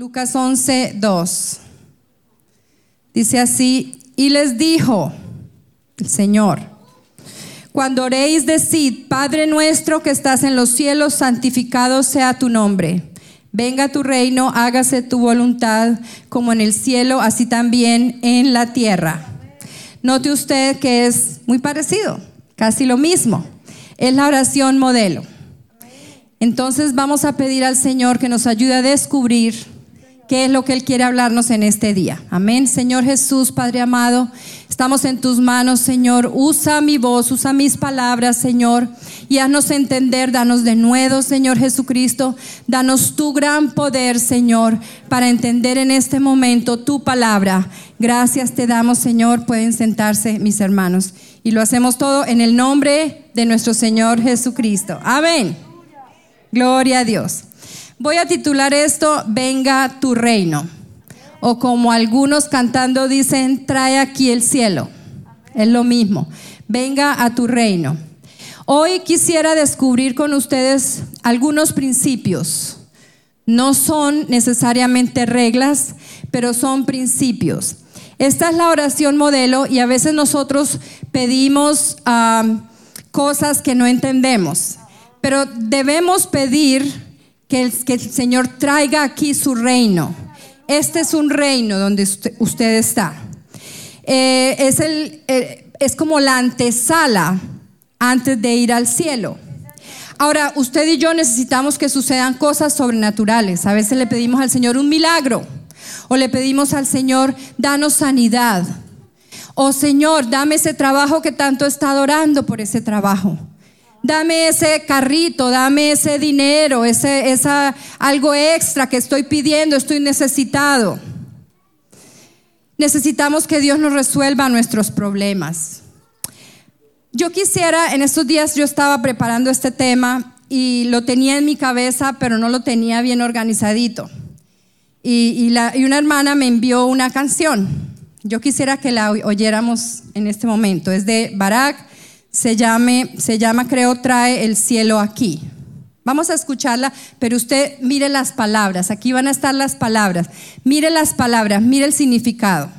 Lucas 11, 2. Dice así, y les dijo el Señor, cuando oréis, decid, Padre nuestro que estás en los cielos, santificado sea tu nombre. Venga tu reino, hágase tu voluntad como en el cielo, así también en la tierra. Note usted que es muy parecido, casi lo mismo. Es la oración modelo. Entonces vamos a pedir al Señor que nos ayude a descubrir qué es lo que Él quiere hablarnos en este día. Amén. Señor Jesús, Padre amado, estamos en tus manos, Señor. Usa mi voz, usa mis palabras, Señor, y haznos entender, danos de nuevo, Señor Jesucristo. Danos tu gran poder, Señor, para entender en este momento tu palabra. Gracias te damos, Señor. Pueden sentarse mis hermanos. Y lo hacemos todo en el nombre de nuestro Señor Jesucristo. Amén. Gloria a Dios. Voy a titular esto, Venga tu reino. O como algunos cantando dicen, trae aquí el cielo. Es lo mismo. Venga a tu reino. Hoy quisiera descubrir con ustedes algunos principios. No son necesariamente reglas, pero son principios. Esta es la oración modelo y a veces nosotros pedimos ah, cosas que no entendemos, pero debemos pedir que el, Señor traiga aquí su reino. Este es un reino donde usted, está. Eh, es, el, eh, es como la antesala antes de ir al cielo. Ahora, usted y yo necesitamos que sucedan cosas sobrenaturales. A veces le pedimos al Señor un milagro o le pedimos al Señor, danos sanidad. O Señor, dame ese trabajo que tanto he estado orando por ese trabajo. Dame ese carrito, dame ese dinero, ese, esa, algo extra que estoy pidiendo, estoy necesitado. Necesitamos que Dios nos resuelva nuestros problemas. Yo quisiera, en estos días yo estaba preparando este tema y lo tenía en mi cabeza, pero no lo tenía bien organizadito. Y, y una hermana me envió una canción. Yo quisiera que la oyéramos en este momento. Es de Barak se, llame, se llama, creo, trae el cielo aquí. Vamos a escucharla, pero usted mire las palabras, aquí van a estar las palabras. Mire las palabras, mire el significado.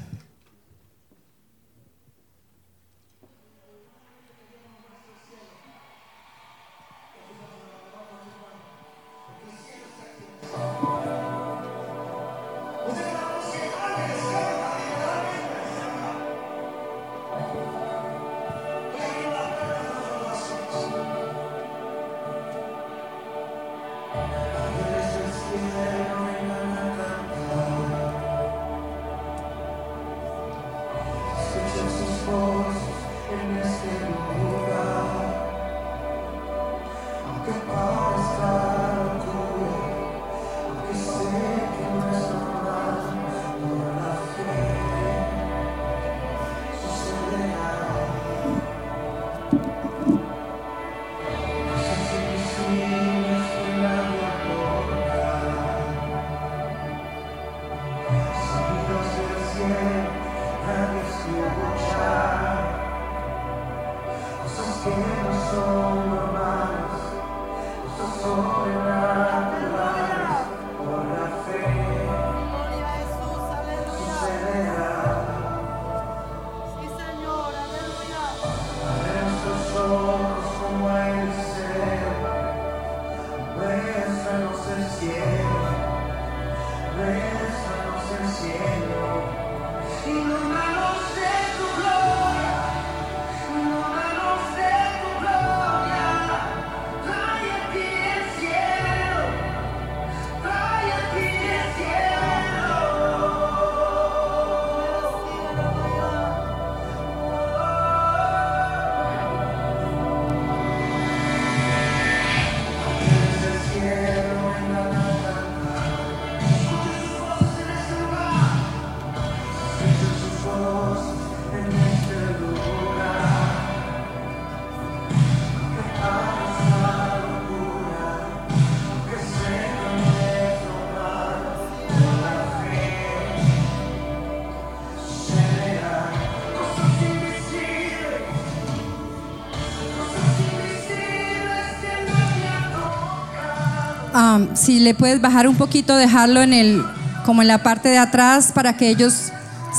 Si le puedes bajar un poquito, dejarlo en el como en la parte de atrás para que ellos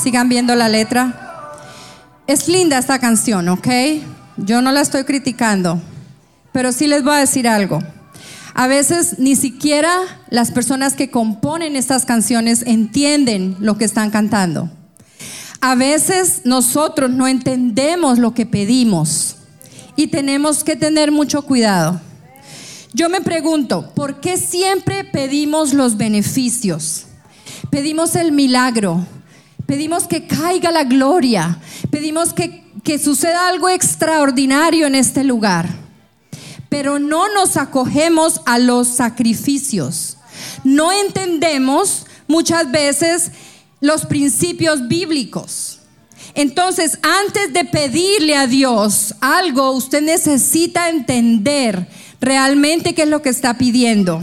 sigan viendo la letra. Es linda esta canción, ¿ok? Yo no la estoy criticando, pero sí les voy a decir algo. A veces ni siquiera las personas que componen estas canciones entienden lo que están cantando. A veces nosotros no entendemos lo que pedimos y tenemos que tener mucho cuidado. Yo me pregunto, ¿por qué siempre pedimos los beneficios? Pedimos el milagro, pedimos que caiga la gloria, pedimos que, que suceda algo extraordinario en este lugar, pero no nos acogemos a los sacrificios. No entendemos muchas veces los principios bíblicos. Entonces, antes de pedirle a Dios algo, usted necesita entender realmente qué es lo que está pidiendo.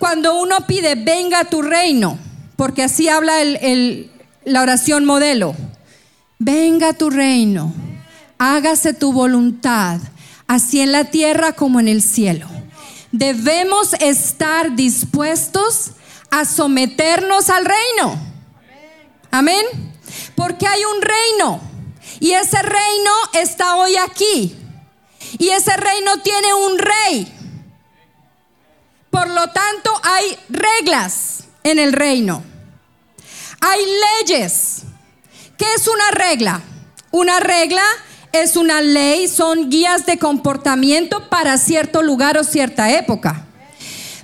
Cuando uno pide, venga tu reino, porque así habla la oración modelo, venga tu reino, hágase tu voluntad, así en la tierra como en el cielo. Debemos estar dispuestos a someternos al reino. Amén. Porque hay un reino y ese reino está hoy aquí. Y ese reino tiene un rey. Por lo tanto, hay reglas en el reino. Hay leyes. ¿Qué es una regla? Una regla es una ley, son guías de comportamiento para cierto lugar o cierta época.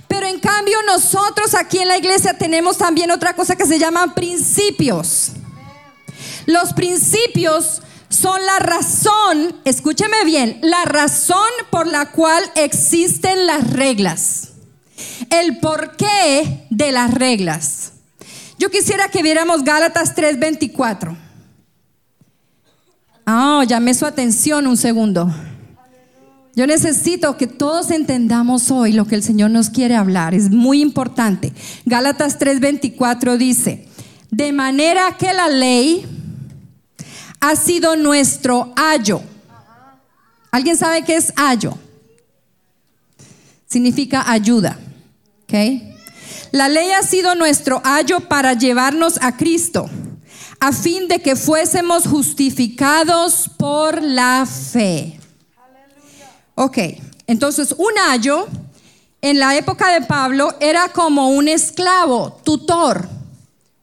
Pero en cambio nosotros aquí en la iglesia tenemos también otra cosa que se llaman principios. Los principios son la razón, escúcheme bien, la razón por la cual existen las reglas. El porqué de las reglas. Yo quisiera que viéramos Gálatas 3:24. Ah, oh, llamé su atención un segundo. Yo necesito que todos entendamos hoy lo que el Señor nos quiere hablar. Es muy importante. Gálatas 3:24 dice, de manera que la ley ha sido nuestro ayo. ¿Alguien sabe qué es ayo? Significa ayuda. La ley ha sido nuestro ayo para llevarnos a Cristo, a fin de que fuésemos justificados por la fe. Ok, entonces un ayo en la época de Pablo era como un esclavo, tutor.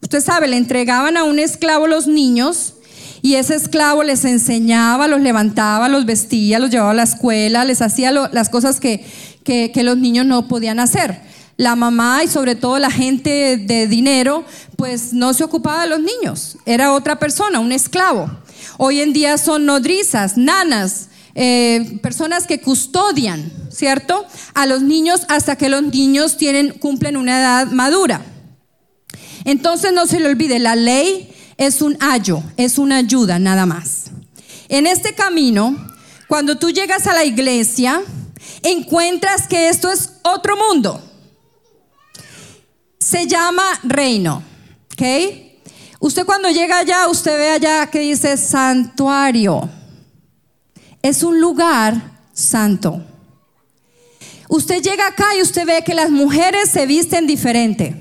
Usted sabe, le entregaban a un esclavo los niños y ese esclavo les enseñaba, los levantaba, los vestía, los llevaba a la escuela, les hacía las cosas que, que los niños no podían hacer. La mamá y sobre todo la gente de dinero, pues no se ocupaba de los niños, era otra persona, un esclavo. Hoy en día son nodrizas, nanas, eh, personas que custodian, ¿cierto? A los niños hasta que los niños tienen, cumplen una edad madura. Entonces no se le olvide, la ley es un ayo, es una ayuda nada más. En este camino, cuando tú llegas a la iglesia, encuentras que esto es otro mundo. Se llama reino, ¿ok? Usted cuando llega allá, usted ve allá que dice santuario. Es un lugar santo. Usted llega acá y usted ve que las mujeres se visten diferente.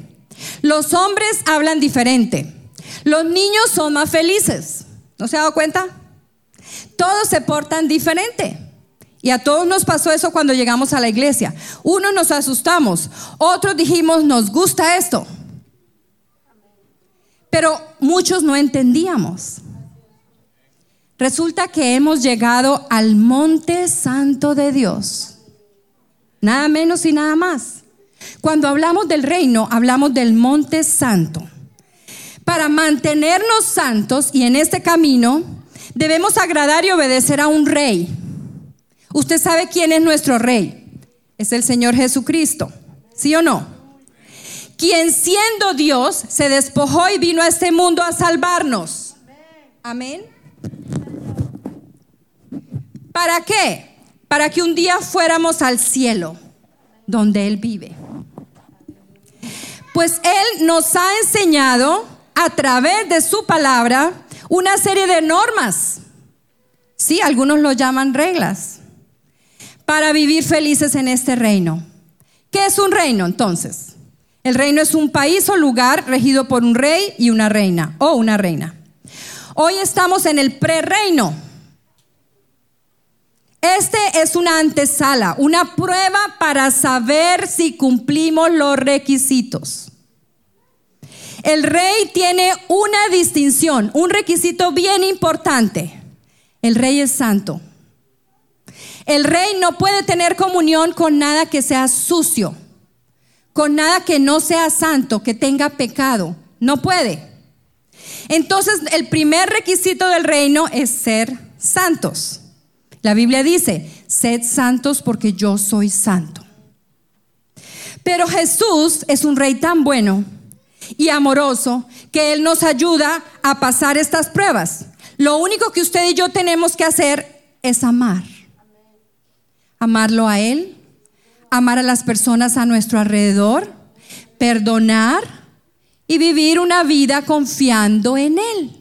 Los hombres hablan diferente. Los niños son más felices. ¿No se ha dado cuenta? Todos se portan diferente. Y a todos nos pasó eso cuando llegamos a la iglesia. Unos nos asustamos, otros dijimos, nos gusta esto. Pero muchos no entendíamos. Resulta que hemos llegado al monte santo de Dios. Nada menos y nada más. Cuando hablamos del reino, hablamos del monte santo. Para mantenernos santos y en este camino, debemos agradar y obedecer a un rey. Usted sabe quién es nuestro rey. Es el Señor Jesucristo. ¿Sí o no? Quien siendo Dios se despojó y vino a este mundo a salvarnos. Amén. ¿Para qué? Para que un día fuéramos al cielo, donde Él vive. Pues Él nos ha enseñado a través de su palabra una serie de normas. Sí, algunos lo llaman reglas. Para vivir felices en este reino. ¿Qué es un reino entonces? El reino es un país o lugar regido por un rey y una reina, o una reina. Hoy estamos en el prereino. Este es una antesala, una prueba para saber si cumplimos los requisitos. El rey tiene una distinción, un requisito bien importante. El rey es santo. El rey no puede tener comunión con nada que sea sucio, con nada que no sea santo, que tenga pecado. No puede. Entonces, el primer requisito del reino es ser santos. La Biblia dice, sed santos porque yo soy santo. Pero Jesús es un rey tan bueno y amoroso que Él nos ayuda a pasar estas pruebas. Lo único que usted y yo tenemos que hacer es amar. Amarlo a Él, amar a las personas a nuestro alrededor, perdonar y vivir una vida confiando en Él.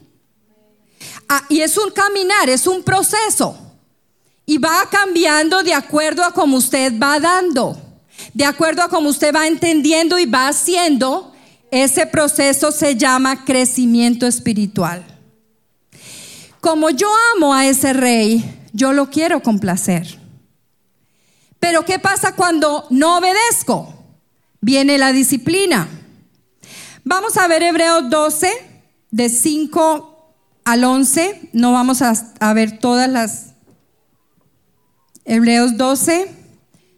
Ah, y es un caminar, es un proceso. Y va cambiando de acuerdo a como usted va dando, de acuerdo a como usted va entendiendo y va haciendo. Ese proceso se llama crecimiento espiritual. Como yo amo a ese rey, yo lo quiero complacer. Pero ¿qué pasa cuando no obedezco? Viene la disciplina. Vamos a ver Hebreos 12, de 5 al 11. No vamos a, ver todas las Hebreos 12,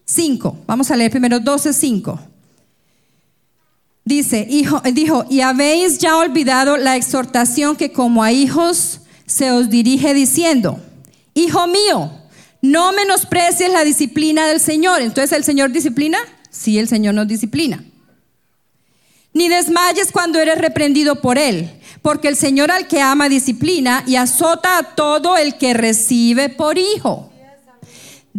5. Vamos a leer primero 12, 5. Dice, hijo, dijo, y habéis ya olvidado la exhortación que como a hijos se os dirige diciendo, hijo mío, no menosprecies la disciplina del Señor. Entonces, ¿el Señor disciplina? Sí, el Señor nos disciplina. Ni desmayes cuando eres reprendido por Él, porque el Señor al que ama disciplina y azota a todo el que recibe por hijo.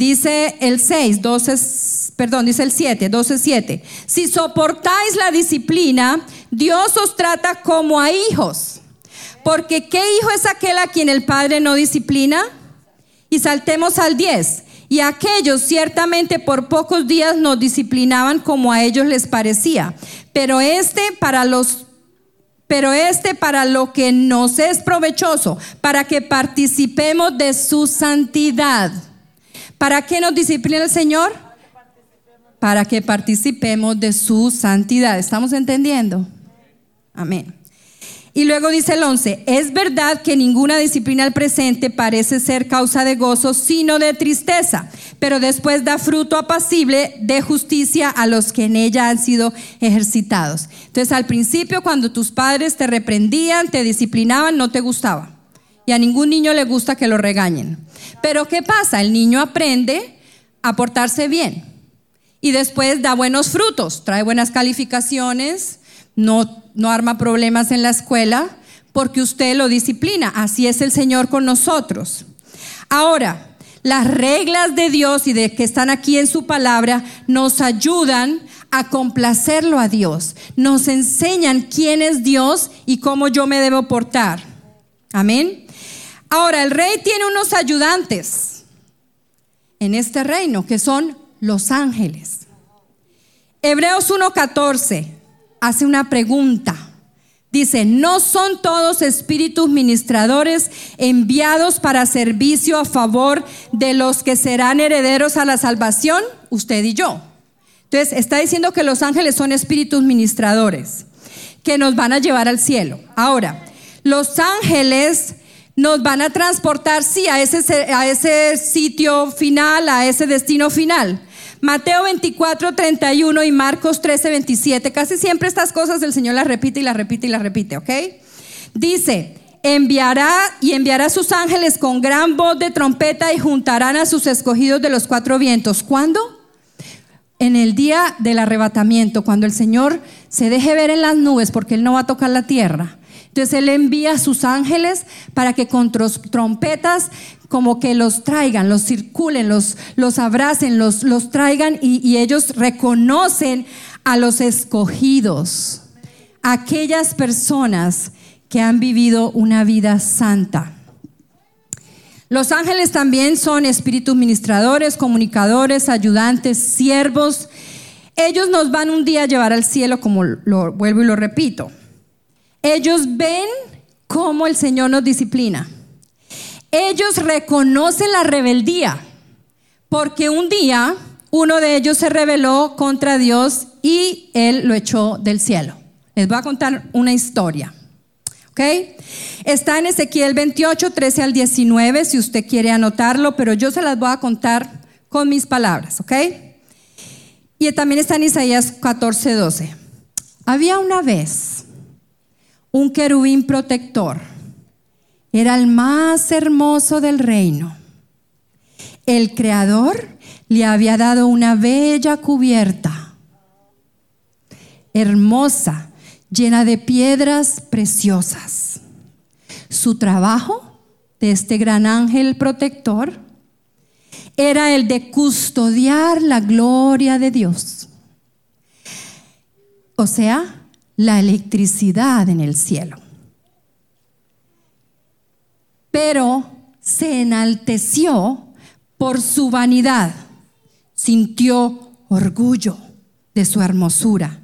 Dice el 6, 12, perdón, dice el 7, 12, 7. Si soportáis la disciplina, Dios os trata como a hijos. Porque ¿qué hijo es aquel a quien el Padre no disciplina? Y saltemos al 10. Y aquellos ciertamente por pocos días nos disciplinaban como a ellos les parecía. Pero este para los pero este para lo que nos es provechoso, para que participemos de su santidad. ¿Para qué nos disciplina el Señor? Para que participemos de su santidad. ¿Estamos entendiendo? Amén. Y luego dice el 11, es verdad que ninguna disciplina al presente parece ser causa de gozo, sino de tristeza, pero después da fruto apacible de justicia a los que en ella han sido ejercitados. Entonces al principio cuando tus padres te reprendían, te disciplinaban, no te gustaba. Y a ningún niño le gusta que lo regañen. Pero ¿qué pasa? El niño aprende a portarse bien y después da buenos frutos, trae buenas calificaciones, no, no arma problemas en la escuela porque usted lo disciplina. Así es el Señor con nosotros. Ahora, las reglas de Dios y de que están aquí en su palabra nos ayudan a complacerlo a Dios. Nos enseñan quién es Dios y cómo yo me debo portar. Amén. Ahora, el rey tiene unos ayudantes en este reino, que son los ángeles. Hebreos 1.14 hace una pregunta. Dice, ¿no son todos espíritus ministradores enviados para servicio a favor de los que serán herederos a la salvación? Usted y yo. Entonces, está diciendo que los ángeles son espíritus ministradores que nos van a llevar al cielo. Ahora, los ángeles nos van a transportar, sí, a ese, a ese sitio final, a ese destino final. Mateo 24, 31 y Marcos 13, 27. Casi siempre estas cosas el Señor las repite y las repite y las repite, ¿ok? Dice, enviará y enviará a sus ángeles con gran voz de trompeta y juntarán a sus escogidos de los cuatro vientos. ¿Cuándo? En el día del arrebatamiento, cuando el Señor se deje ver en las nubes, porque Él no va a tocar la tierra. Entonces Él envía a sus ángeles para que con trompetas como que los traigan, los circulen, los, los abracen, los, los traigan y, y ellos reconocen a los escogidos, aquellas personas que han vivido una vida santa. Los ángeles también son espíritus ministradores, comunicadores, ayudantes, siervos ellos nos van un día a llevar al cielo, como lo vuelvo y lo repito. Ellos ven cómo el Señor nos disciplina. Ellos reconocen la rebeldía, porque un día uno de ellos se rebeló contra Dios y él lo echó del cielo. Les voy a contar una historia. ¿Ok? Está en Ezequiel 28, 13 al 19, si usted quiere anotarlo, pero yo se las voy a contar con mis palabras. ¿Ok? Y también está en Isaías 14, 12. Había una vez un querubín protector. Era el más hermoso del reino. El creador le había dado una bella cubierta, hermosa, llena de piedras preciosas. Su trabajo de este gran ángel protector era el de custodiar la gloria de Dios. O sea, la electricidad en el cielo. Pero se enalteció por su vanidad sintió orgullo de su hermosura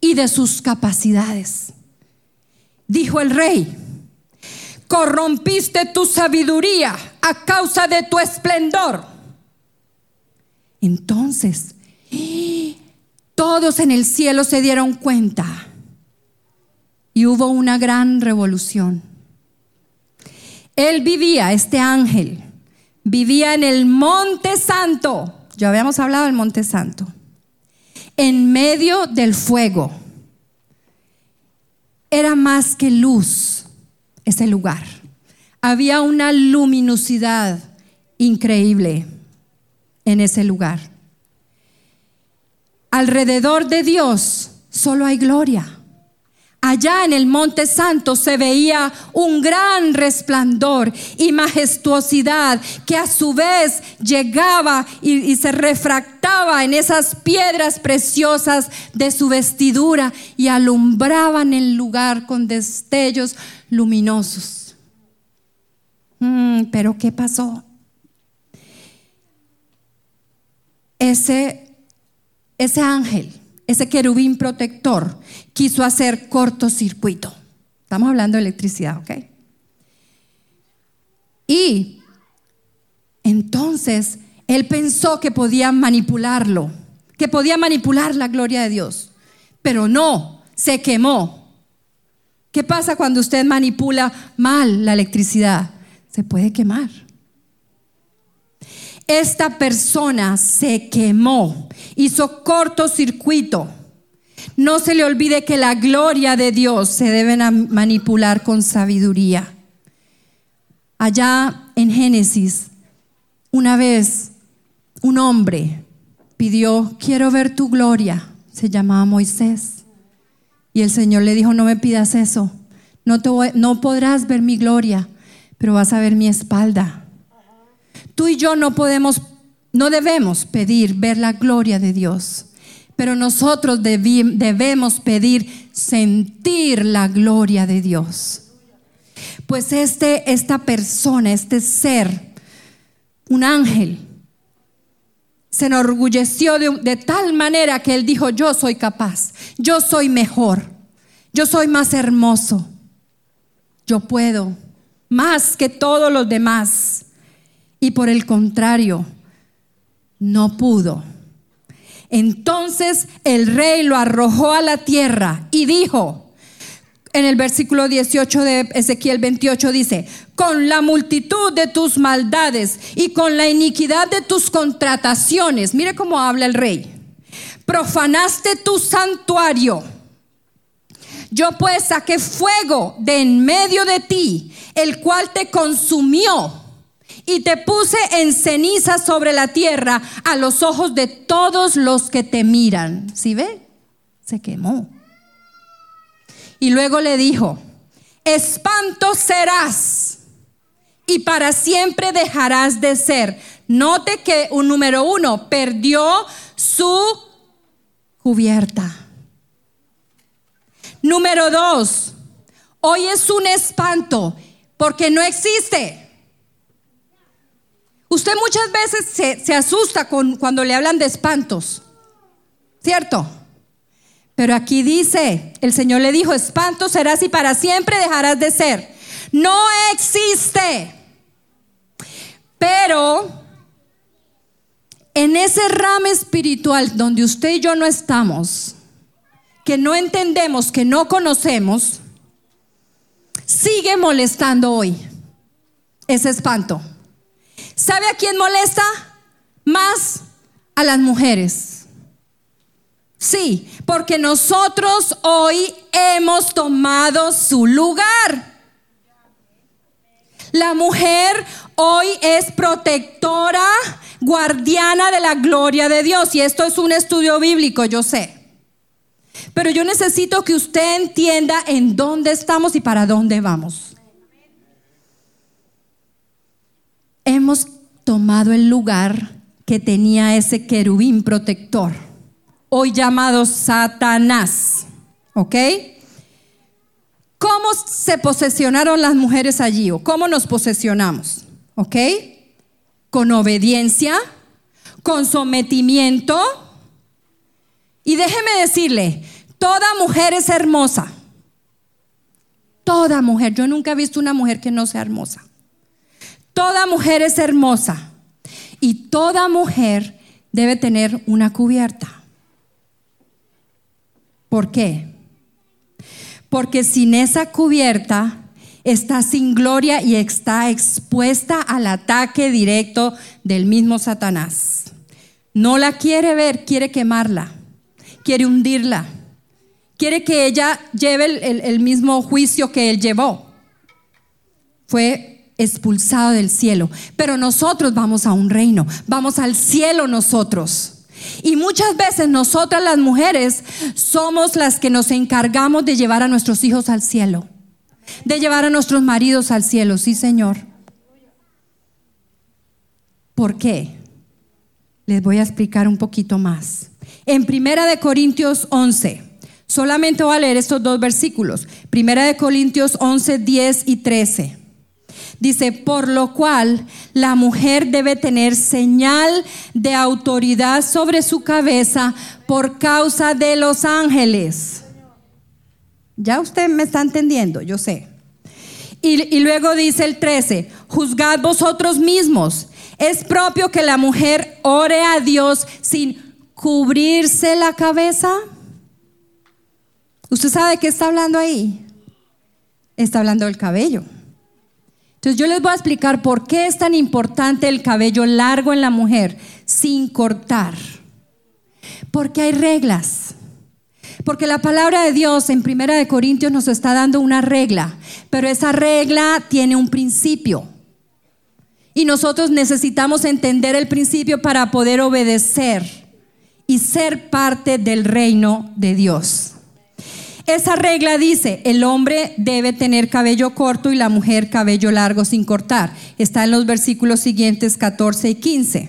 y de sus capacidades. Dijo el rey, corrompiste tu sabiduría a causa de tu esplendor. Entonces, todos en el cielo se dieron cuenta y hubo una gran revolución. Él vivía, este ángel, vivía en el monte santo ya habíamos hablado del Monte Santo. En medio del fuego. Era más que luz ese lugar. Había una luminosidad increíble en ese lugar. Alrededor de Dios solo hay gloria. Allá en el Monte Santo se veía un gran resplandor y majestuosidad que a su vez llegaba y, se refractaba en esas piedras preciosas de su vestidura y alumbraban el lugar con destellos luminosos. Mm, pero ¿qué pasó? Ese, ese ángel ese querubín protector quiso hacer cortocircuito. Estamos hablando de electricidad, ¿ok? Y entonces él pensó que podía manipularlo, que podía manipular la gloria de Dios, pero no, se quemó. ¿Qué pasa cuando usted manipula mal la electricidad? Se puede quemar esta persona se quemó, hizo cortocircuito. No se le olvide que la gloria de Dios se debe manipular con sabiduría. Allá en Génesis, una vez un hombre pidió, quiero ver tu gloria. Se llamaba Moisés. Y el Señor le dijo, no me pidas eso. No, no podrás ver mi gloria, pero vas a ver mi espalda. Tú y yo no podemos, no debemos pedir ver la gloria de Dios, pero nosotros debemos pedir sentir la gloria de Dios. Pues este, esta persona, este ser, un ángel, se enorgulleció de, de tal manera que él dijo, yo soy capaz, yo soy mejor, yo soy más hermoso, yo puedo, más que todos los demás y por el contrario, no pudo. Entonces el rey lo arrojó a la tierra y dijo, en el versículo 18 de Ezequiel 28 dice, con la multitud de tus maldades y con la iniquidad de tus contrataciones, mire cómo habla el rey, profanaste tu santuario. Yo pues saqué fuego de en medio de ti, el cual te consumió y te puse en ceniza sobre la tierra a los ojos de todos los que te miran. ¿Sí ve? Se quemó. Y luego le dijo, espanto serás y para siempre dejarás de ser. Note que un número uno perdió su cubierta. Número dos, hoy es un espanto porque no existe. Usted muchas veces se, asusta con, cuando le hablan de espantos. ¿Cierto? Pero aquí dice, el Señor le dijo, espanto serás y para siempre dejarás de ser. No existe. Pero en ese ramo espiritual donde usted y yo no estamos, que no entendemos, que no conocemos, sigue molestando hoy ese espanto. ¿Sabe a quién molesta? Más a las mujeres. Sí, porque nosotros hoy hemos tomado su lugar. La mujer hoy es protectora, guardiana de la gloria de Dios. Y esto es un estudio bíblico, yo sé. Pero yo necesito que usted entienda en dónde estamos y para dónde vamos. Hemos tomado el lugar que tenía ese querubín protector, hoy llamado Satanás. ¿Ok? ¿Cómo se posesionaron las mujeres allí o cómo nos posesionamos? ¿Ok? Con obediencia, con sometimiento. Y déjeme decirle, toda mujer es hermosa. Toda mujer. Yo nunca he visto una mujer que no sea hermosa. Toda mujer es hermosa. Y toda mujer debe tener una cubierta. ¿Por qué? porque sin esa cubierta está sin gloria y está expuesta al ataque directo del mismo Satanás. No la quiere ver, quiere quemarla, quiere hundirla, quiere que ella lleve el, mismo juicio que él llevó. Fue expulsado del cielo, pero nosotros vamos a un reino, vamos al cielo nosotros. Y muchas veces nosotras las mujeres somos las que nos encargamos de llevar a nuestros hijos al cielo, de llevar a nuestros maridos al cielo, sí Señor. ¿Por qué? Les voy a explicar un poquito más. En Primera de Corintios 11, solamente voy a leer estos dos versículos. Primera de Corintios 11, 10 y 13. Dice, por lo cual la mujer debe tener señal de autoridad sobre su cabeza por causa de los ángeles. Ya usted me está entendiendo, yo sé. Y, y, luego dice el 13, juzgad vosotros mismos. Es propio que la mujer ore a Dios sin cubrirse la cabeza. ¿Usted sabe qué está hablando ahí? Está hablando del cabello. Entonces yo les voy a explicar por qué es tan importante el cabello largo en la mujer sin cortar. Porque hay reglas. Porque la palabra de Dios en Primera de Corintios nos está dando una regla, pero esa regla tiene un principio. Y nosotros necesitamos entender el principio para poder obedecer y ser parte del reino de Dios. Esa regla dice, el hombre debe tener cabello corto y la mujer cabello largo sin cortar. Está en los versículos siguientes 14 y 15.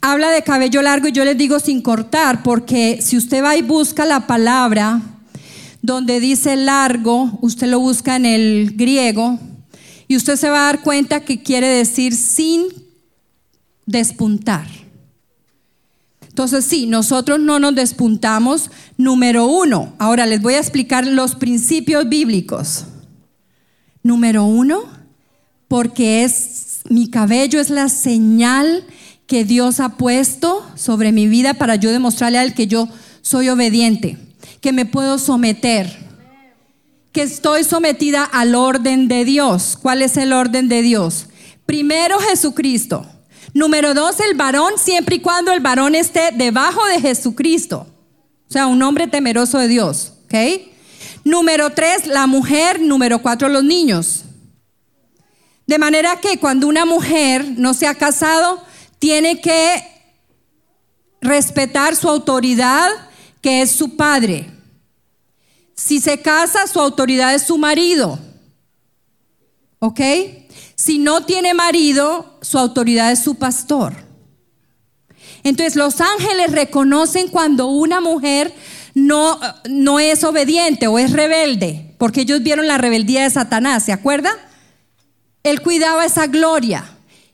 Habla de cabello largo y yo les digo sin cortar, porque si usted va y busca la palabra donde dice largo, usted lo busca en el griego y usted se va a dar cuenta que quiere decir sin despuntar. Entonces, sí, nosotros no nos despuntamos. Número uno, ahora les voy a explicar los principios bíblicos. Número uno, porque es mi cabello es la señal que Dios ha puesto sobre mi vida para yo demostrarle a él que yo soy obediente, que me puedo someter, que estoy sometida al orden de Dios. ¿Cuál es el orden de Dios? Primero Jesucristo. Número dos, el varón, siempre y cuando el varón esté debajo de Jesucristo. O sea, un hombre temeroso de Dios. ¿Ok? Número tres, la mujer. Número cuatro, los niños. De manera que cuando una mujer no se ha casado, tiene que respetar su autoridad, que es su padre. Si se casa, su autoridad es su marido. ¿Ok? Si no tiene marido, su autoridad es su pastor. Entonces los ángeles reconocen cuando una mujer no, no es obediente o es rebelde, porque ellos vieron la rebeldía de Satanás, ¿se acuerda? Él cuidaba esa gloria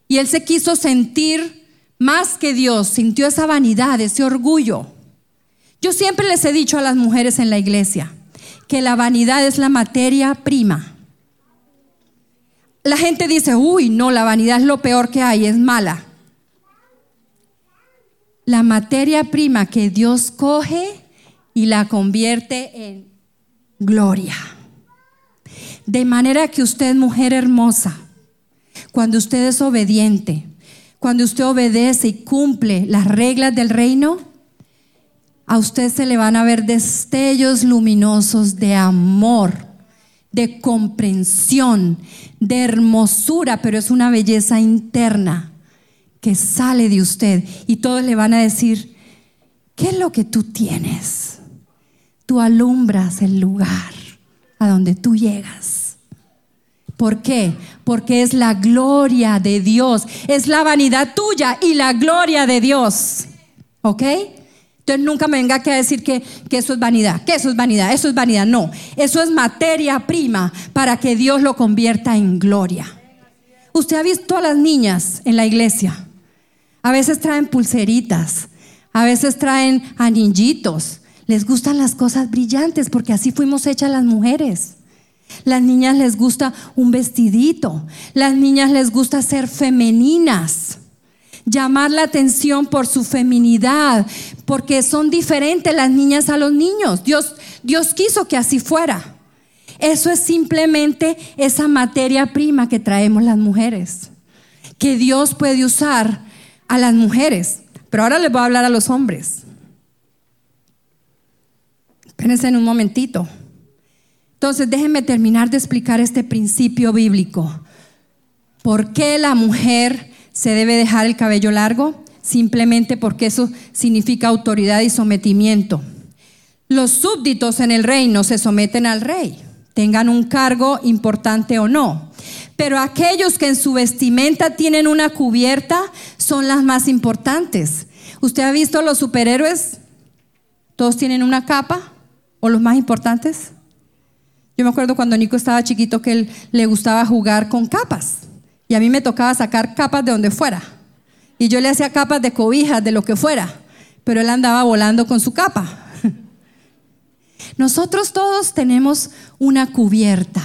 y él se quiso sentir más que Dios, sintió esa vanidad, ese orgullo. Yo siempre les he dicho a las mujeres en la iglesia que la vanidad es la materia prima. La gente dice, uy, no, la vanidad es lo peor que hay, es mala. La materia prima que Dios coge y la convierte en gloria. De manera que usted, mujer hermosa, cuando usted es obediente, cuando usted obedece y cumple las reglas del reino, a usted se le van a ver destellos luminosos de amor, de comprensión, de hermosura, pero es una belleza interna que sale de usted y todos le van a decir, ¿qué es lo que tú tienes? Tú alumbras el lugar a donde tú llegas. ¿Por qué? Porque es la gloria de Dios, es la vanidad tuya y la gloria de Dios. ¿Ok? Entonces nunca me venga a decir que, que, eso es vanidad, que eso es vanidad, eso es vanidad. No, eso es materia prima para que Dios lo convierta en gloria. Usted ha visto a las niñas en la iglesia. A veces traen pulseritas, a veces traen anillitos. Les gustan las cosas brillantes porque así fuimos hechas las mujeres. Las niñas les gusta un vestidito. Las niñas les gusta ser femeninas. Llamar la atención por su feminidad, porque son diferentes las niñas a los niños. Dios, Dios quiso que así fuera. Eso es simplemente esa materia prima que traemos las mujeres, que Dios puede usar a las mujeres. Pero ahora les voy a hablar a los hombres. Espérense en un momentito. Entonces, déjenme terminar de explicar este principio bíblico. ¿Por qué la mujer se debe dejar el cabello largo? Simplemente porque eso significa autoridad y sometimiento. Los súbditos en el reino se someten al rey, tengan un cargo importante o no. Pero aquellos que en su vestimenta tienen una cubierta son las más importantes. ¿Usted ha visto los superhéroes? ¿Todos tienen una capa? ¿O los más importantes? Yo me acuerdo cuando Nico estaba chiquito que le gustaba jugar con capas. Y a mí me tocaba sacar capas de donde fuera. Y yo le hacía capas de cobijas, de lo que fuera. Pero él andaba volando con su capa. Nosotros todos tenemos una cubierta.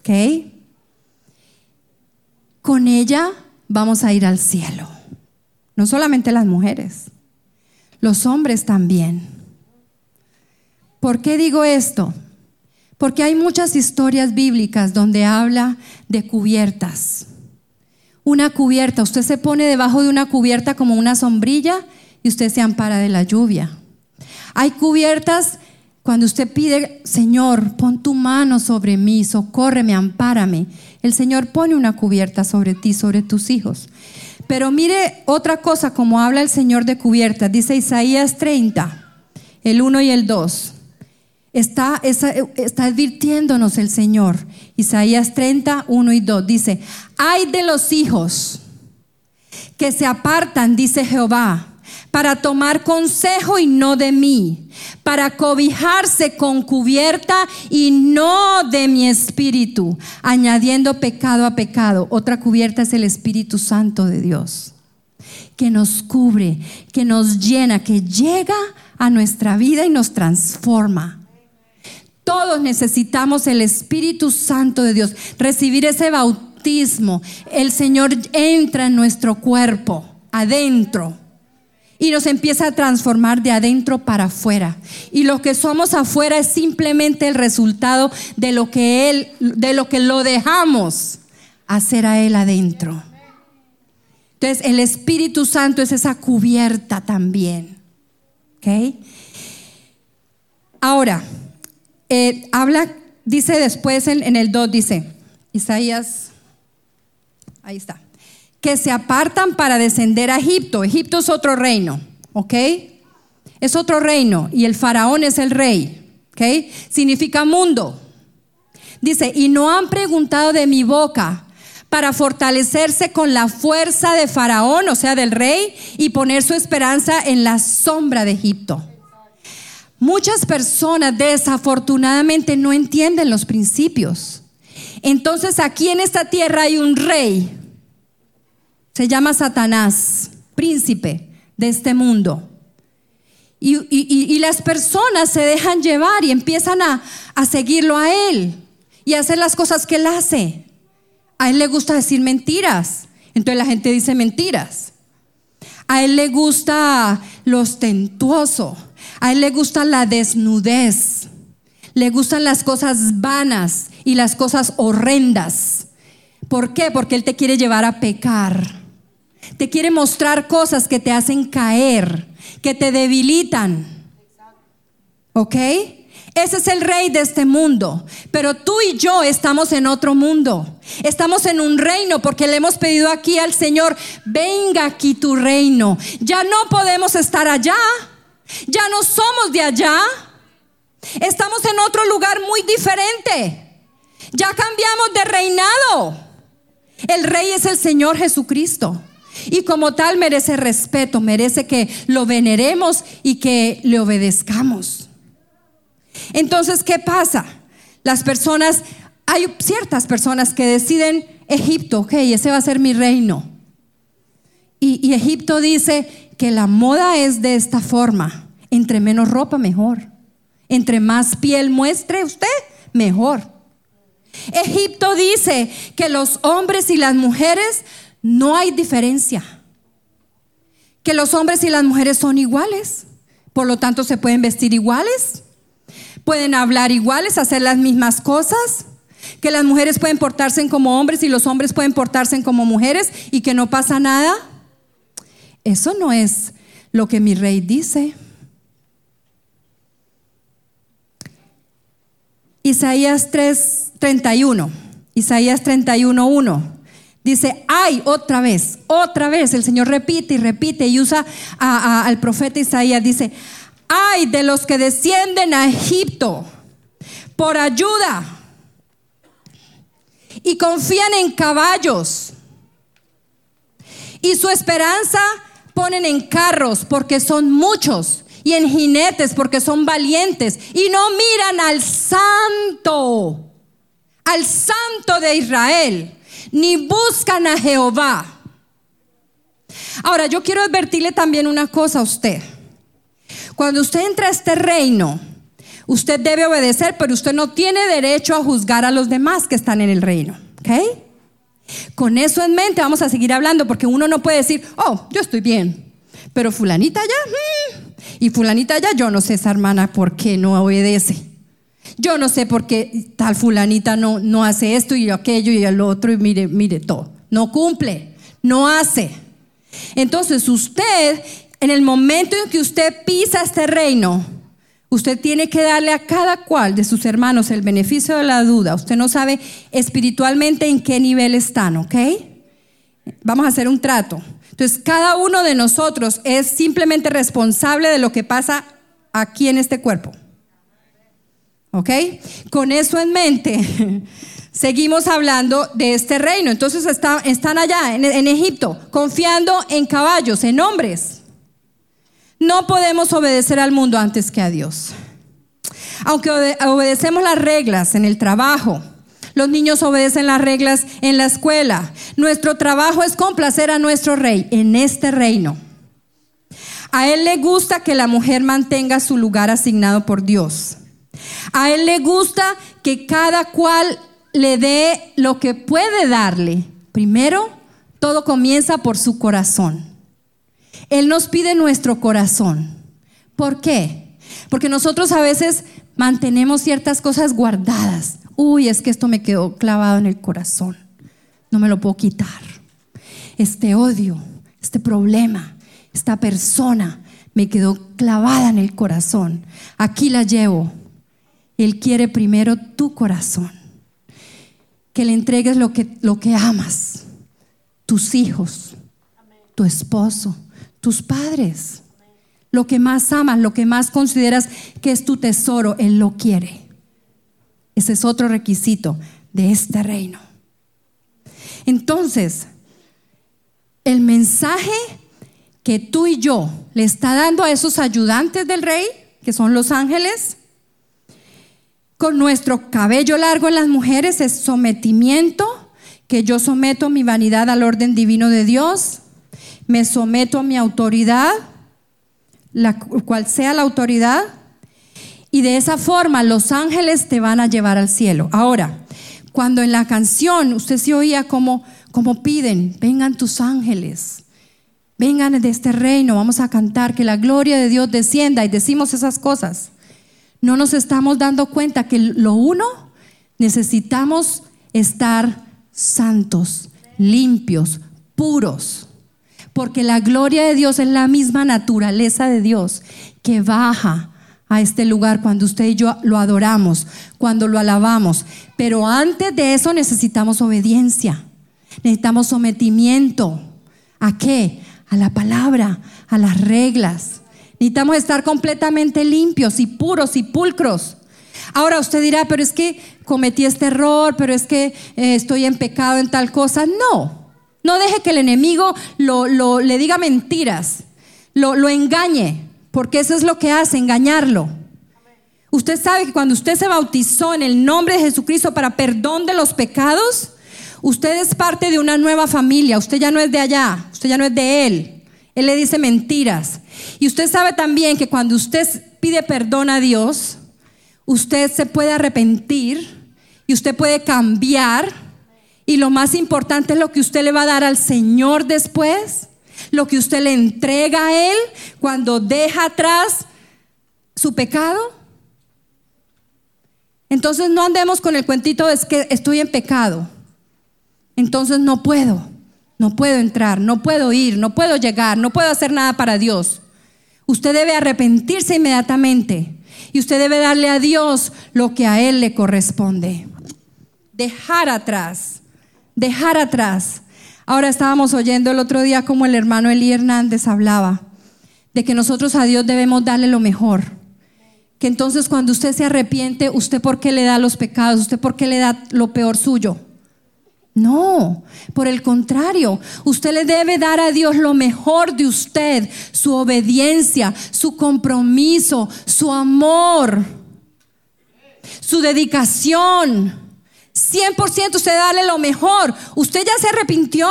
¿Ok? Con ella vamos a ir al cielo. No solamente las mujeres, los hombres también. ¿Por qué digo esto? Porque hay muchas historias bíblicas donde habla de cubiertas. Una cubierta, usted se pone debajo de una cubierta como una sombrilla y usted se ampara de la lluvia. Hay cubiertas cuando usted pide, Señor, pon tu mano sobre mí, socórreme, ampárame. El Señor pone una cubierta sobre ti, sobre tus hijos. Pero mire otra cosa, como habla el Señor de cubiertas, dice Isaías 30, el 1 y el 2. Está, está, advirtiéndonos el Señor. Isaías 30, 1 y 2 dice, hay de los hijos que se apartan, dice Jehová, para tomar consejo y no de mí, para cobijarse con cubierta y no de mi espíritu, añadiendo pecado a pecado. Otra cubierta es el Espíritu Santo de Dios, que nos cubre, que nos llena, que llega a nuestra vida y nos transforma. Todos necesitamos el Espíritu Santo de Dios, recibir ese bautismo. El Señor entra en nuestro cuerpo, adentro, y nos empieza a transformar de adentro para afuera. Y lo que somos afuera es simplemente el resultado de lo que Él, de lo que lo dejamos hacer a Él adentro. Entonces, el Espíritu Santo es esa cubierta también. ¿Ok? Ahora, eh, habla, dice después en, el 2, dice, Isaías, ahí está, que se apartan para descender a Egipto. Egipto es otro reino, ¿ok? Es otro reino y el faraón es el rey, ¿ok? Significa mundo. Dice, y no han preguntado de mi boca para fortalecerse con la fuerza de faraón, o sea, del rey, y poner su esperanza en la sombra de Egipto. Muchas personas desafortunadamente no entienden los principios. Entonces aquí en esta tierra hay un rey. Se llama Satanás, príncipe de este mundo. Y, las personas se dejan llevar y empiezan a, a seguirlo a él y a hacer las cosas que él hace. A él le gusta decir mentiras. Entonces la gente dice mentiras. A él le gusta lo ostentuoso. A él le gusta la desnudez. Le gustan las cosas vanas y las cosas horrendas. ¿Por qué? Porque él te quiere llevar a pecar. Te quiere mostrar cosas que te hacen caer, que te debilitan. ¿Ok? Ese es el rey de este mundo. Pero tú y yo estamos en otro mundo. Estamos en un reino porque le hemos pedido aquí al Señor, venga aquí tu reino. Ya no podemos estar allá. Ya no somos de allá. Estamos en otro lugar muy diferente. Ya cambiamos de reinado. El rey es el Señor Jesucristo. Y como tal merece respeto, merece que lo veneremos y que le obedezcamos. Entonces, ¿qué pasa? Las personas, hay ciertas personas que deciden Egipto, ok, ese va a ser mi reino. Y, y Egipto dice que la moda es de esta forma, entre menos ropa mejor, entre más piel muestre usted, mejor. Egipto dice que los hombres y las mujeres no hay diferencia. Que los hombres y las mujeres son iguales. Por lo tanto, se pueden vestir iguales. Pueden hablar iguales, hacer las mismas cosas. Que las mujeres pueden portarse como hombres y los hombres pueden portarse como mujeres y que no pasa nada. Eso no es lo que mi rey dice. Isaías 3:31. Isaías 31:1. Dice, ay, otra vez, otra vez. El Señor repite y repite y usa al profeta Isaías. Dice, ay de los que descienden a Egipto por ayuda y confían en caballos y su esperanza ponen en carros porque son muchos y en jinetes porque son valientes y no miran al santo, al santo de Israel ni buscan a Jehová. Ahora, yo quiero advertirle también una cosa a usted. Cuando usted entra a este reino, usted debe obedecer, pero usted no tiene derecho a juzgar a los demás que están en el reino. ¿Ok? Con eso en mente vamos a seguir hablando, porque uno no puede decir, oh, yo estoy bien, pero fulanita ya, mm, y fulanita ya, yo no sé esa hermana por qué no obedece. Yo no sé por qué tal fulanita no, no hace esto y aquello y el otro y mire, mire todo. No cumple, no hace. Entonces usted, en el momento en que usted pisa este reino, usted tiene que darle a cada cual de sus hermanos el beneficio de la duda. Usted no sabe espiritualmente en qué nivel están, ¿ok? Vamos a hacer un trato. Entonces, cada uno de nosotros es simplemente responsable de lo que pasa aquí en este cuerpo. ¿Ok? Con eso en mente, seguimos hablando de este reino. Entonces están allá en, Egipto, confiando en caballos, en hombres. No podemos obedecer al mundo antes que a Dios. Aunque obedecemos las reglas en el trabajo, los niños obedecen las reglas en la escuela. Nuestro trabajo es complacer a nuestro rey en este reino. A él le gusta que la mujer mantenga su lugar asignado por Dios. A Él le gusta que cada cual le dé lo que puede darle. Primero, todo comienza por su corazón. Él nos pide nuestro corazón. ¿Por qué? Porque nosotros a veces mantenemos ciertas cosas guardadas. Uy, es que esto me quedó clavado en el corazón. No me lo puedo quitar. Este odio, este problema, esta persona me quedó clavada en el corazón. Aquí la llevo. Él quiere primero tu corazón. Que le entregues lo que, lo que amas. Tus hijos, tu esposo, tus padres. Lo que más amas, lo que más consideras que es tu tesoro, Él lo quiere. Ese es otro requisito de este reino. Entonces, el mensaje que tú y yo le está dando a esos ayudantes del rey, que son los ángeles, con nuestro cabello largo en las mujeres es sometimiento, que yo someto mi vanidad al orden divino de Dios, me someto a mi autoridad, la cual sea la autoridad, y de esa forma los ángeles te van a llevar al cielo. Ahora, cuando en la canción usted se oía como, como piden, vengan tus ángeles, vengan de este reino, vamos a cantar, que la gloria de Dios descienda y decimos esas cosas. No nos estamos dando cuenta que lo uno, necesitamos estar santos, limpios, puros. Porque la gloria de Dios es la misma naturaleza de Dios que baja a este lugar cuando usted y yo lo adoramos, cuando lo alabamos. Pero antes de eso necesitamos obediencia, necesitamos sometimiento. ¿A qué? A la palabra, a las reglas. Necesitamos estar completamente limpios y puros y pulcros. Ahora usted dirá, pero es que cometí este error, pero es que eh, estoy en pecado en tal cosa. No, no deje que el enemigo lo, le diga mentiras, lo, lo engañe. Porque eso es lo que hace, engañarlo. Usted sabe que cuando usted se bautizó en el nombre de Jesucristo para perdón de los pecados, usted es parte de una nueva familia. Usted ya no es de allá, usted ya no es de él. Él le dice mentiras. Y usted sabe también que cuando usted pide perdón a Dios, usted se puede arrepentir y usted puede cambiar. Y lo más importante es lo que usted le va a dar al Señor después lo que usted le entrega a Él cuando deja atrás su pecado? Entonces no andemos con el cuentito es que estoy en pecado. Entonces no puedo, no puedo entrar, no puedo ir, no puedo llegar, no puedo hacer nada para Dios. Usted debe arrepentirse inmediatamente y usted debe darle a Dios lo que a Él le corresponde. Dejar atrás, dejar atrás. Ahora estábamos oyendo el otro día como el hermano Eli Hernández hablaba de que nosotros a Dios debemos darle lo mejor. Que entonces cuando usted se arrepiente, ¿usted por qué le da los pecados? ¿Usted por qué le da lo peor suyo? No, por el contrario, usted le debe dar a Dios lo mejor de usted, su obediencia, su compromiso, su amor, su dedicación. 100% usted dale lo mejor. Usted ya se arrepintió.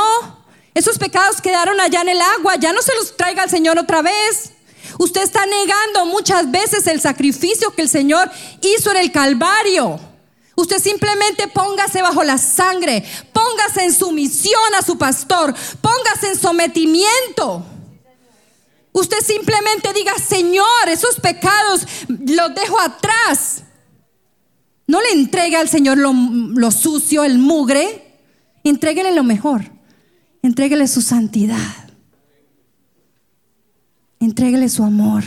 Esos pecados quedaron allá en el agua. Ya no se los traiga al Señor otra vez. Usted está negando muchas veces el sacrificio que el Señor hizo en el Calvario. Usted simplemente póngase bajo la sangre, póngase en sumisión a su pastor, póngase en sometimiento. Usted simplemente diga, Señor, esos pecados los dejo atrás. No le entregue al Señor lo, sucio, el mugre. Entréguele lo mejor. Entréguele su santidad. Entréguele su amor.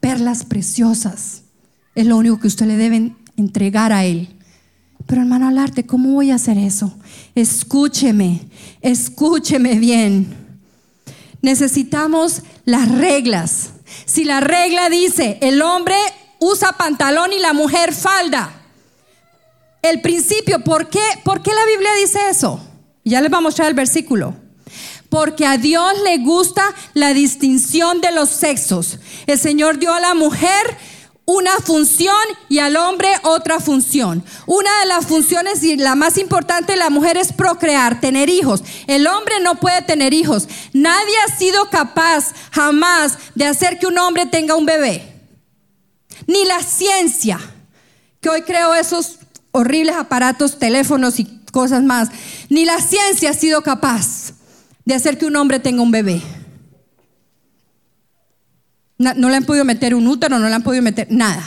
Perlas preciosas. Es lo único que usted le debe entregar a Él. Pero hermano Alarte, ¿cómo voy a hacer eso? Escúcheme, escúcheme bien. Necesitamos las reglas. Si la regla dice, el hombre usa pantalón y la mujer falda. El principio, ¿por qué, ¿por qué la Biblia dice eso? Ya les vamos a mostrar el versículo. Porque a Dios le gusta la distinción de los sexos. El Señor dio a la mujer una función y al hombre otra función. Una de las funciones y la más importante de la mujer es procrear, tener hijos. El hombre no puede tener hijos. Nadie ha sido capaz jamás de hacer que un hombre tenga un bebé ni la ciencia, que hoy creo esos horribles aparatos, teléfonos y cosas más, ni la ciencia ha sido capaz de hacer que un hombre tenga un bebé. No, le han podido meter un útero, no le han podido meter nada.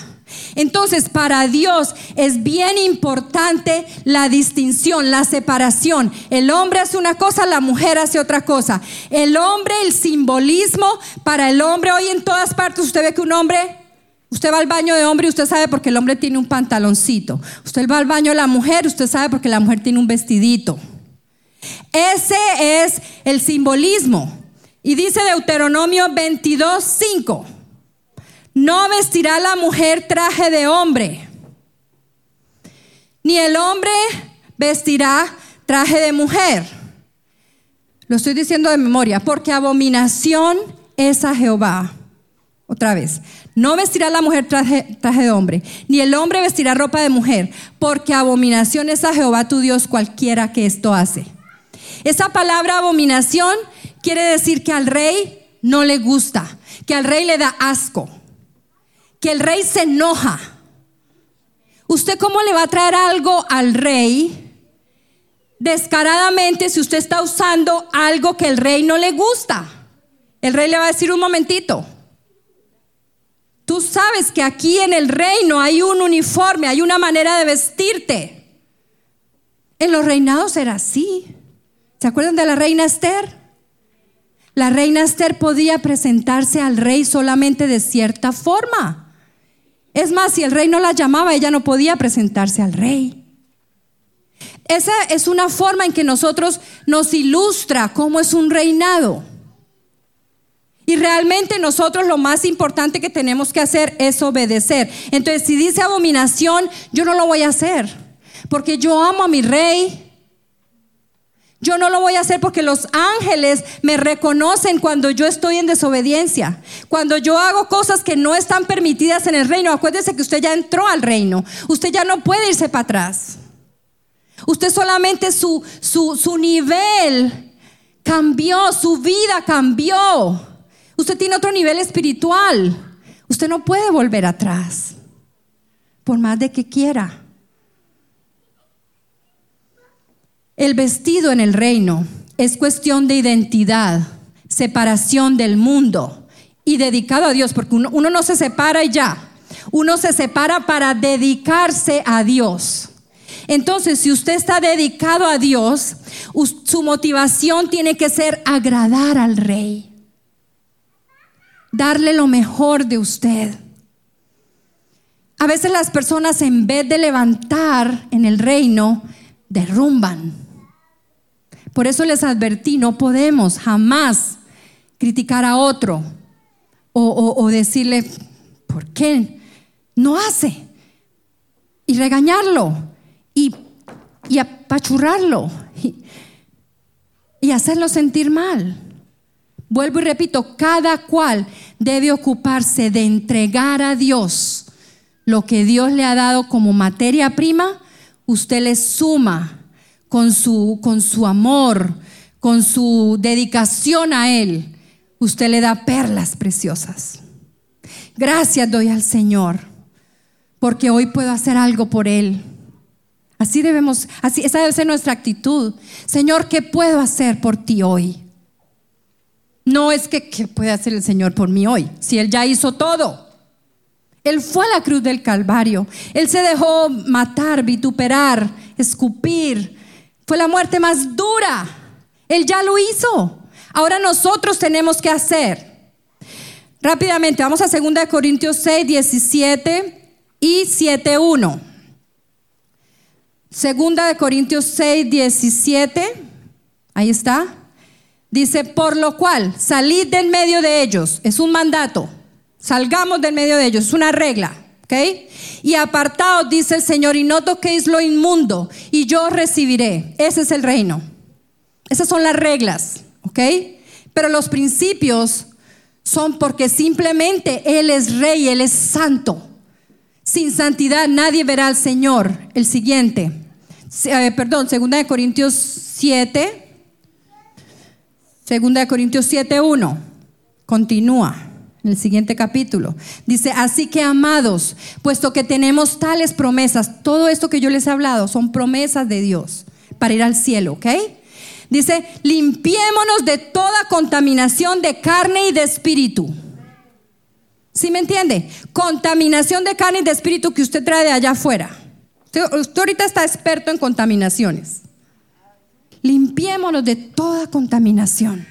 Entonces, para Dios es bien importante la distinción, la separación. El hombre hace una cosa, la mujer hace otra cosa. El hombre, el simbolismo para el hombre, hoy en todas partes usted ve que un hombre Usted va al baño de hombre y usted sabe porque el hombre tiene un pantaloncito. Usted va al baño de la mujer, usted sabe porque la mujer tiene un vestidito. Ese es el simbolismo. Y dice Deuteronomio 22, 5. No vestirá la mujer traje de hombre, ni el hombre vestirá traje de mujer. Lo estoy diciendo de memoria, porque abominación es a Jehová. Otra vez, no vestirá la mujer traje, de hombre, ni el hombre vestirá ropa de mujer, porque abominación es a Jehová tu Dios cualquiera que esto hace. Esa palabra abominación quiere decir que al rey no le gusta, que al rey le da asco, que el rey se enoja. ¿Usted cómo le va a traer algo al rey descaradamente si usted está usando algo que el rey no le gusta? El rey le va a decir un momentito. Tú sabes que aquí en el reino hay un uniforme, hay una manera de vestirte. En los reinados era así. ¿Se acuerdan de la reina Esther? La reina Esther podía presentarse al rey solamente de cierta forma. Es más, si el rey no la llamaba, ella no podía presentarse al rey. Esa es una forma en que nosotros nos ilustra cómo es un reinado. Y realmente nosotros lo más importante que tenemos que hacer es obedecer. Entonces, si dice abominación, yo no lo voy a hacer. Porque yo amo a mi rey, yo no lo voy a hacer porque los ángeles me reconocen cuando yo estoy en desobediencia. Cuando yo hago cosas que no están permitidas en el reino. Acuérdese que usted ya entró al reino. Usted ya no puede irse para atrás. Usted solamente su, su, su nivel cambió, su vida cambió. Usted tiene otro nivel espiritual. Usted no puede volver atrás. Por más de que quiera. El vestido en el reino es cuestión de identidad, separación del mundo y dedicado a Dios, porque uno, no se separa y ya, uno se separa para dedicarse a Dios. Entonces, si usted está dedicado a Dios, su motivación tiene que ser agradar al rey, darle lo mejor de usted. A veces las personas en vez de levantar en el reino, derrumban. Por eso les advertí, no podemos jamás criticar a otro o, decirle, ¿por qué no hace? Y regañarlo y, apachurrarlo y, y hacerlo sentir mal. Vuelvo y repito, cada cual debe ocuparse de entregar a Dios lo que Dios le ha dado como materia prima, usted le suma con su, con su amor, con su dedicación a Él, usted le da perlas preciosas. Gracias doy al Señor, porque hoy puedo hacer algo por Él. Así debemos, así, esa debe ser nuestra actitud. Señor, ¿qué puedo hacer por ti hoy? No es que, ¿qué puede hacer el Señor por mí hoy? Si Él ya hizo todo. Él fue a la cruz del Calvario. Él se dejó matar, vituperar, escupir, fue la muerte más dura. Él ya lo hizo. Ahora nosotros tenemos que hacer. Rápidamente, vamos a 2 Corintios 6, 17 y 7.1. Segunda de Corintios 6, 17. Ahí está. Dice, por lo cual, salid del medio de ellos. Es un mandato. Salgamos del medio de ellos. Es una regla. ¿Ok? Y apartaos, dice el Señor, y no toquéis lo inmundo, y yo recibiré. Ese es el reino. Esas son las reglas. ¿Ok? Pero los principios son porque simplemente Él es rey, Él es santo. Sin santidad nadie verá al Señor. El siguiente. Eh, perdón, segunda de Corintios 7. Segunda de Corintios 7, 1. Continúa en el siguiente capítulo. Dice, así que amados, puesto que tenemos tales promesas, todo esto que yo les he hablado son promesas de Dios para ir al cielo, ¿ok? Dice, limpiémonos de toda contaminación de carne y de espíritu. ¿Sí me entiende? Contaminación de carne y de espíritu que usted trae de allá afuera. Usted ahorita está experto en contaminaciones. Limpiémonos de toda contaminación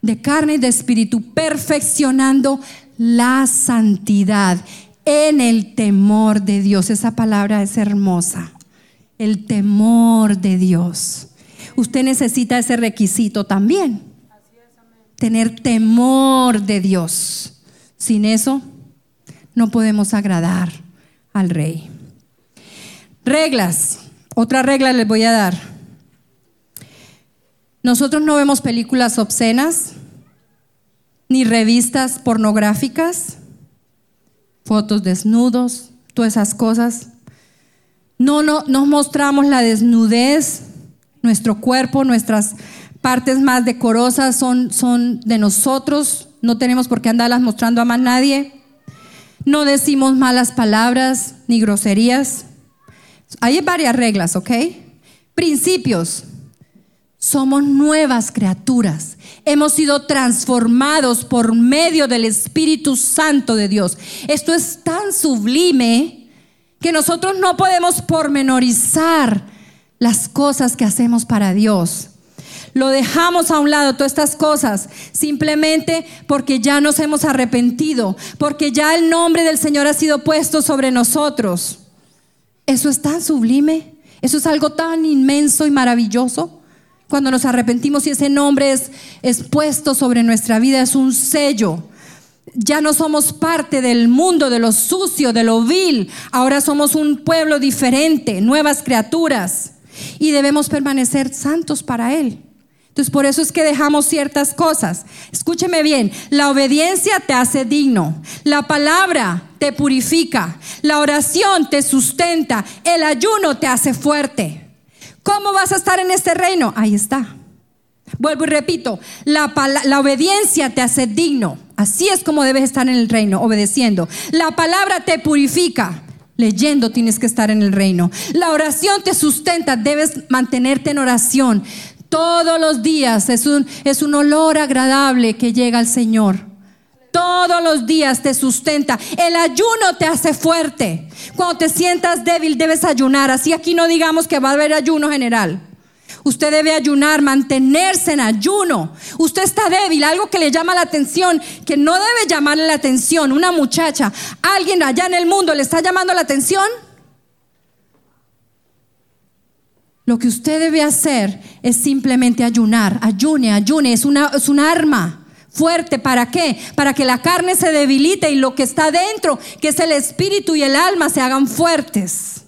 de carne y de espíritu, perfeccionando la santidad en el temor de Dios. Esa palabra es hermosa. El temor de Dios. Usted necesita ese requisito también. Tener temor de Dios. Sin eso, no podemos agradar al rey. Reglas. Otra regla les voy a dar. Nosotros no vemos películas obscenas, ni revistas pornográficas, fotos desnudos, todas esas cosas. No, no, nos mostramos la desnudez, nuestro cuerpo, nuestras partes más decorosas son, son de nosotros, no tenemos por qué andarlas mostrando a más nadie. No decimos malas palabras ni groserías. Hay varias reglas, ¿ok? Principios. Somos nuevas criaturas. Hemos sido transformados por medio del Espíritu Santo de Dios. Esto es tan sublime que nosotros no podemos pormenorizar las cosas que hacemos para Dios. Lo dejamos a un lado, todas estas cosas, simplemente porque ya nos hemos arrepentido, porque ya el nombre del Señor ha sido puesto sobre nosotros. Eso es tan sublime, eso es algo tan inmenso y maravilloso. Cuando nos arrepentimos y ese nombre es, es puesto sobre nuestra vida, es un sello. Ya no somos parte del mundo, de lo sucio, de lo vil. Ahora somos un pueblo diferente, nuevas criaturas. Y debemos permanecer santos para Él. Entonces, por eso es que dejamos ciertas cosas. Escúcheme bien, la obediencia te hace digno, la palabra te purifica, la oración te sustenta, el ayuno te hace fuerte. ¿Cómo vas a estar en este reino? Ahí está. Vuelvo y repito, la, obediencia te hace digno. Así es como debes estar en el reino, obedeciendo. La palabra te purifica. Leyendo tienes que estar en el reino. La oración te sustenta, debes mantenerte en oración. Todos los días es un olor agradable que llega al Señor. Todos los días te sustenta. El ayuno te hace fuerte. Cuando te sientas débil debes ayunar. Así aquí no digamos que va a haber ayuno general. Usted debe ayunar, mantenerse en ayuno. Usted está débil, algo que le llama la atención, que no debe llamarle la atención. Una muchacha, alguien allá en el mundo le está llamando la atención. Lo que usted debe hacer es simplemente ayunar, ayune, ayune, es una, es un arma fuerte. ¿Para qué? Para que la carne se debilite y lo que está dentro, que es el espíritu y el alma, se hagan fuertes.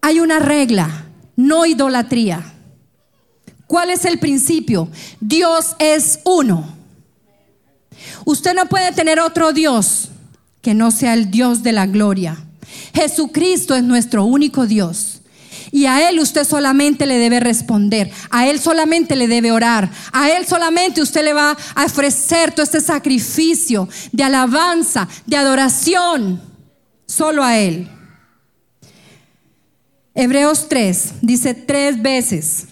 Hay una regla, no idolatría. ¿Cuál es el principio? Dios es uno. Usted no puede tener otro Dios que no sea el Dios de la gloria. Jesucristo es nuestro único Dios. Y a Él usted solamente le debe responder, a Él solamente le debe orar, a Él solamente usted le va a ofrecer todo este sacrificio de alabanza, de adoración, solo a Él. Hebreos 3 dice tres veces,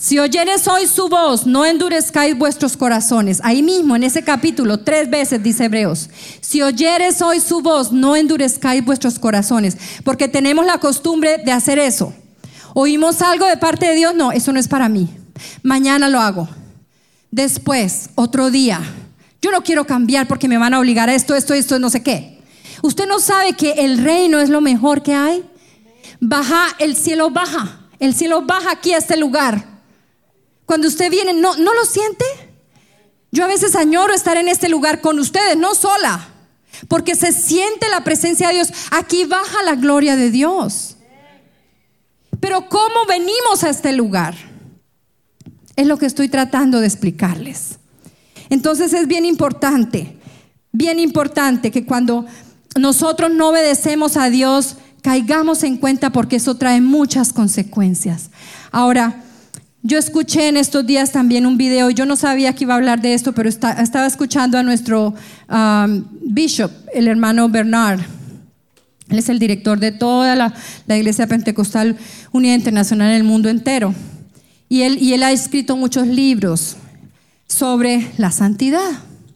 si oyeres hoy su voz, no endurezcáis vuestros corazones. Ahí mismo, en ese capítulo, tres veces dice Hebreos. Si oyeres hoy su voz, no endurezcáis vuestros corazones. Porque tenemos la costumbre de hacer eso. Oímos algo de parte de Dios, no, eso no es para mí. Mañana lo hago. Después, otro día. Yo no quiero cambiar porque me van a obligar a esto, esto, esto, no sé qué. Usted no sabe que el reino es lo mejor que hay. Baja, el cielo baja. El cielo baja aquí a este lugar. Cuando usted viene, ¿no, ¿no lo siente? Yo a veces añoro estar en este lugar con ustedes, no sola, porque se siente la presencia de Dios. Aquí baja la gloria de Dios. Pero ¿cómo venimos a este lugar? Es lo que estoy tratando de explicarles. Entonces es bien importante, bien importante que cuando nosotros no obedecemos a Dios, caigamos en cuenta porque eso trae muchas consecuencias. Ahora, yo escuché en estos días también un video, yo no sabía que iba a hablar de esto, pero estaba escuchando a nuestro um, bishop, el hermano Bernard. Él es el director de toda la, Iglesia Pentecostal Unida Internacional en el mundo entero. Y él, y él ha escrito muchos libros sobre la santidad,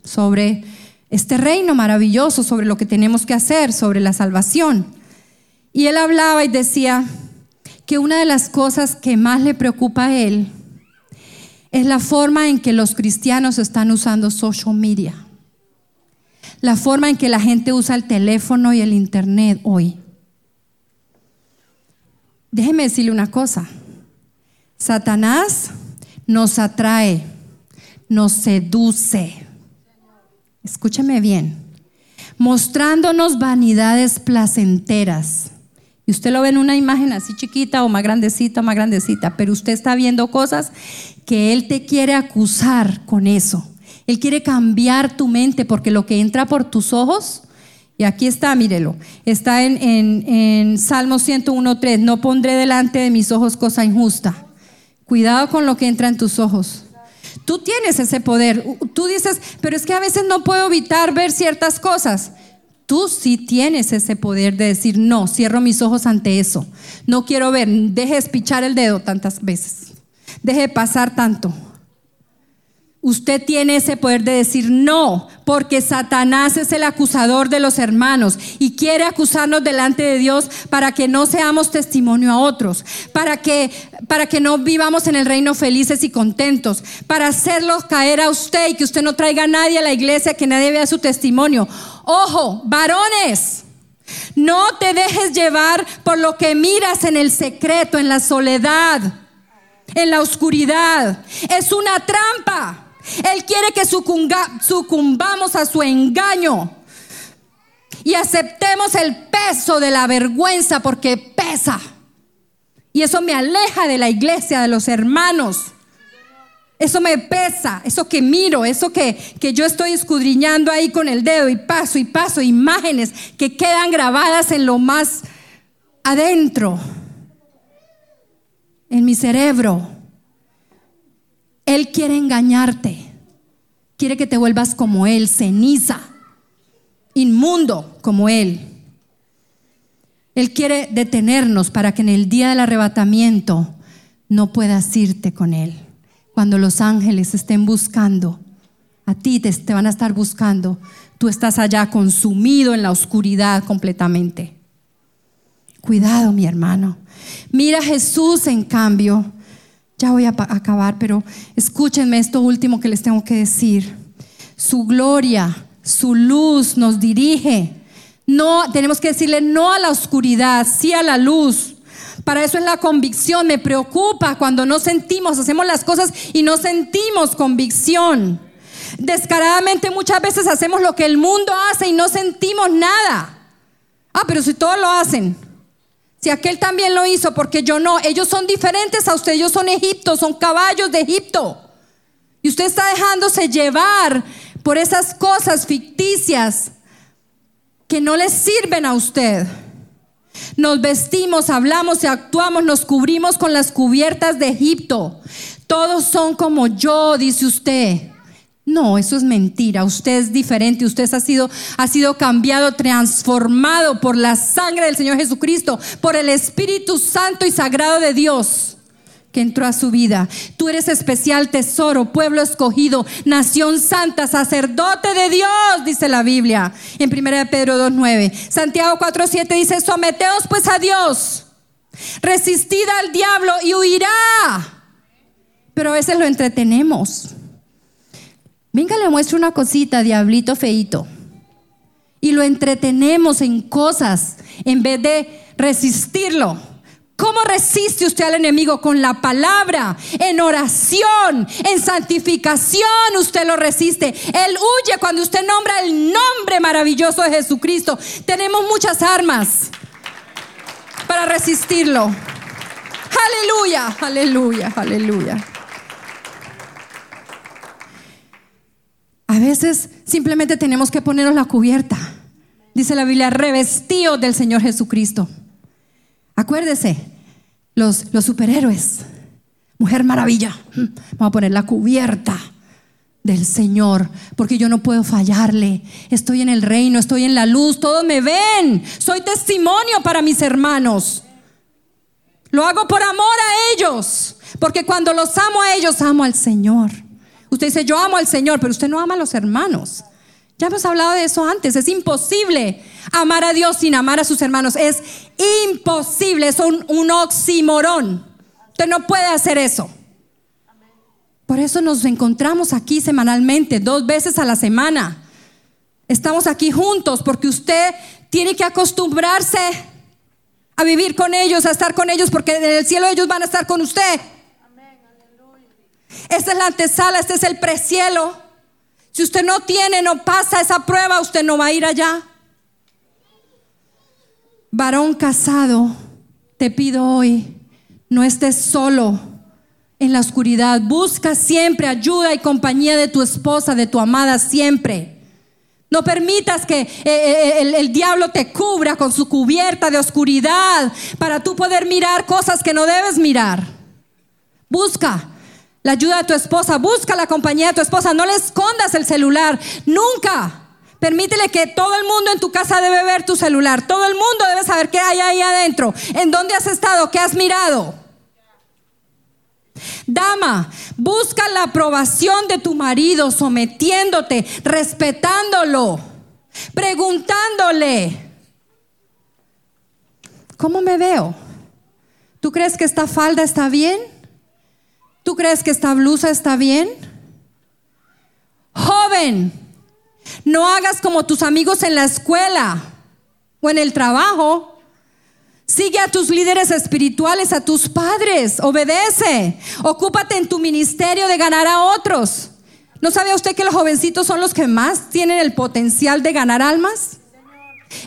sobre este reino maravilloso, sobre lo que tenemos que hacer, sobre la salvación. Y él hablaba y decía, que una de las cosas que más le preocupa a él es la forma en que los cristianos están usando social media. La forma en que la gente usa el teléfono y el internet hoy. Déjeme decirle una cosa. Satanás nos atrae, nos seduce. Escúcheme bien. Mostrándonos vanidades placenteras y usted lo ve en una imagen así chiquita o más grandecita, más grandecita, pero usted está viendo cosas que Él te quiere acusar con eso. Él quiere cambiar tu mente porque lo que entra por tus ojos, y aquí está, mírelo, está en, en, en Salmo 101.3, no pondré delante de mis ojos cosa injusta. Cuidado con lo que entra en tus ojos. Tú tienes ese poder. Tú dices, pero es que a veces no puedo evitar ver ciertas cosas. Tú sí tienes ese poder de decir, no, cierro mis ojos ante eso. No quiero ver, deje de espichar el dedo tantas veces. Deje de pasar tanto. Usted tiene ese poder de decir no, porque Satanás es el acusador de los hermanos y quiere acusarnos delante de Dios para que no seamos testimonio a otros, para que, para que no vivamos en el reino felices y contentos, para hacerlos caer a usted y que usted no traiga a nadie a la iglesia, que nadie vea su testimonio. Ojo, varones, no te dejes llevar por lo que miras en el secreto, en la soledad, en la oscuridad. Es una trampa. Él quiere que sucumbamos a su engaño y aceptemos el peso de la vergüenza porque pesa. Y eso me aleja de la iglesia, de los hermanos. Eso me pesa, eso que miro, eso que, que, yo estoy escudriñando ahí con el dedo y paso y paso, imágenes que quedan grabadas en lo más adentro, en mi cerebro. Él quiere engañarte. Quiere que te vuelvas como Él, ceniza, inmundo como Él. Él quiere detenernos para que en el día del arrebatamiento no puedas irte con Él. Cuando los ángeles estén buscando, a ti te, van a estar buscando, tú estás allá consumido en la oscuridad completamente. Cuidado, mi hermano. Mira Jesús, en cambio, ya voy a acabar, pero escúchenme esto último que les tengo que decir. Su gloria, su luz nos dirige. No, tenemos que decirle no a la oscuridad, sí a la luz. Para eso es la convicción. Me preocupa cuando no sentimos, hacemos las cosas y no sentimos convicción. Descaradamente muchas veces hacemos lo que el mundo hace y no sentimos nada. Ah, pero si todos lo hacen. Si aquel también lo hizo, porque yo no. Ellos son diferentes a usted. Ellos son Egipto, son caballos de Egipto. Y usted está dejándose llevar por esas cosas ficticias que no le sirven a usted. Nos vestimos, hablamos y actuamos, nos cubrimos con las cubiertas de Egipto. Todos son como yo, dice usted. No, eso es mentira. Usted es diferente. Usted ha sido, ha sido cambiado, transformado por la sangre del Señor Jesucristo, por el Espíritu Santo y Sagrado de Dios que entró a su vida. Tú eres especial tesoro, pueblo escogido, nación santa, sacerdote de Dios, dice la Biblia en 1 Pedro 2.9. Santiago 4.7 dice, someteos pues a Dios, resistid al diablo y huirá. Pero a veces lo entretenemos. Venga, le muestro una cosita, diablito feito. Y lo entretenemos en cosas en vez de resistirlo. ¿Cómo resiste usted al enemigo? Con la palabra, en oración, en santificación, usted lo resiste. Él huye cuando usted nombra el nombre maravilloso de Jesucristo. Tenemos muchas armas para resistirlo. Aleluya, aleluya, aleluya. A veces simplemente tenemos que ponernos la cubierta. Dice la Biblia, revestido del Señor Jesucristo. Acuérdese, los, superhéroes, Mujer Maravilla, vamos a poner la cubierta del Señor, porque yo no puedo fallarle. Estoy en el reino, estoy en la luz, todos me ven. Soy testimonio para mis hermanos. Lo hago por amor a ellos, porque cuando los amo a ellos, amo al Señor. Usted dice, yo amo al Señor, pero usted no ama a los hermanos. Ya hemos hablado de eso antes. Es imposible amar a Dios sin amar a sus hermanos. Es imposible. Es un, un oximorón. Usted no puede hacer eso. Por eso nos encontramos aquí semanalmente, dos veces a la semana. Estamos aquí juntos porque usted tiene que acostumbrarse a vivir con ellos, a estar con ellos, porque en el cielo ellos van a estar con usted. Esta es la antesala, este es el precielo. Si usted no tiene, no pasa esa prueba, usted no va a ir allá. Varón casado, te pido hoy, no estés solo en la oscuridad. Busca siempre ayuda y compañía de tu esposa, de tu amada, siempre. No permitas que eh, eh, el, el, diablo te cubra con su cubierta de oscuridad para tú poder mirar cosas que no debes mirar. Busca la ayuda de tu esposa, busca la compañía de tu esposa, no le escondas el celular, nunca. Permítele que todo el mundo en tu casa debe ver tu celular, todo el mundo debe saber qué hay ahí adentro, en dónde has estado, qué has mirado. Dama, busca la aprobación de tu marido sometiéndote, respetándolo, preguntándole, ¿cómo me veo? ¿Tú crees que esta falda está bien? ¿Tú crees que esta blusa está bien? Joven, no hagas como tus amigos en la escuela o en el trabajo Sigue a tus líderes espirituales, a tus padres, obedece, ocúpate en tu ministerio de ganar a otros. ¿No sabe usted que los jovencitos son los que más tienen el potencial de ganar almas?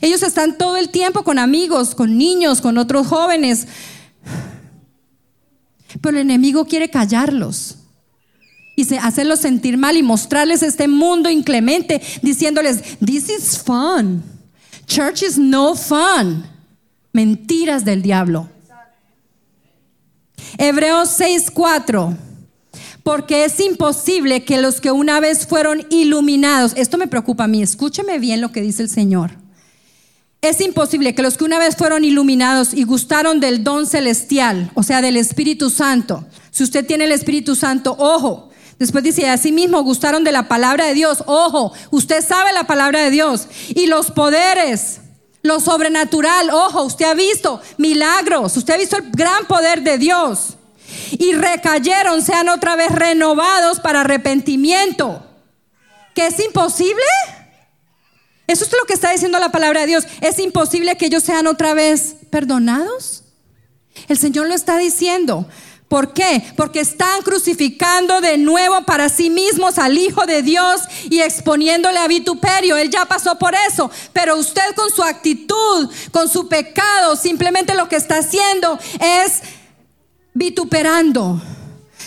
Ellos están todo el tiempo con amigos, con niños, con otros jóvenes. Pero el enemigo quiere callarlos y hacerlos sentir mal y mostrarles este mundo inclemente, diciéndoles, this is fun. Church is no fun. Mentiras del diablo. Hebreos 6:4. Porque es imposible que los que una vez fueron iluminados, esto me preocupa a mí, escúcheme bien lo que dice el Señor. Es imposible que los que una vez fueron iluminados y gustaron del don celestial, o sea, del Espíritu Santo, si usted tiene el Espíritu Santo, ojo, Después dice, así mismo gustaron de la palabra de Dios. Ojo, usted sabe la palabra de Dios. Y los poderes lo sobrenatural, ojo, usted ha visto milagros, usted ha visto el gran poder de Dios. Y recayeron, sean otra vez renovados para arrepentimiento. ¿Que es imposible? Eso es lo que está diciendo la palabra de Dios. ¿Es imposible que ellos sean otra vez perdonados? El Señor lo está diciendo. ¿Por qué? Porque están crucificando de nuevo para sí mismos al Hijo de Dios y exponiéndole a vituperio. Él ya pasó por eso. Pero usted con su actitud, con su pecado, simplemente lo que está haciendo es vituperando,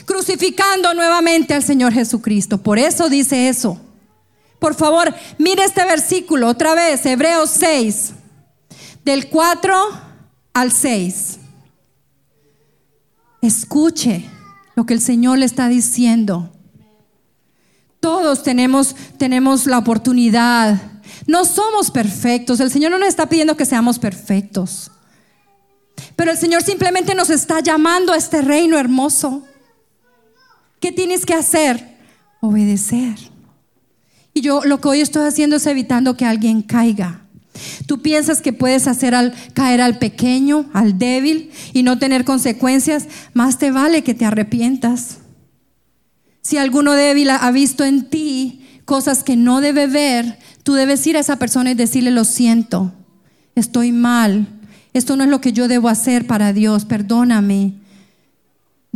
crucificando nuevamente al Señor Jesucristo. Por eso dice eso. Por favor, mire este versículo otra vez, Hebreos 6, del 4 al 6. Escuche lo que el Señor le está diciendo. Todos tenemos, tenemos la oportunidad. No somos perfectos. El Señor no nos está pidiendo que seamos perfectos. Pero el Señor simplemente nos está llamando a este reino hermoso. ¿Qué tienes que hacer? Obedecer. Y yo lo que hoy estoy haciendo es evitando que alguien caiga. Tú piensas que puedes hacer al, caer al pequeño, al débil y no tener consecuencias. Más te vale que te arrepientas. Si alguno débil ha visto en ti cosas que no debe ver, tú debes ir a esa persona y decirle, lo siento, estoy mal. Esto no es lo que yo debo hacer para Dios, perdóname.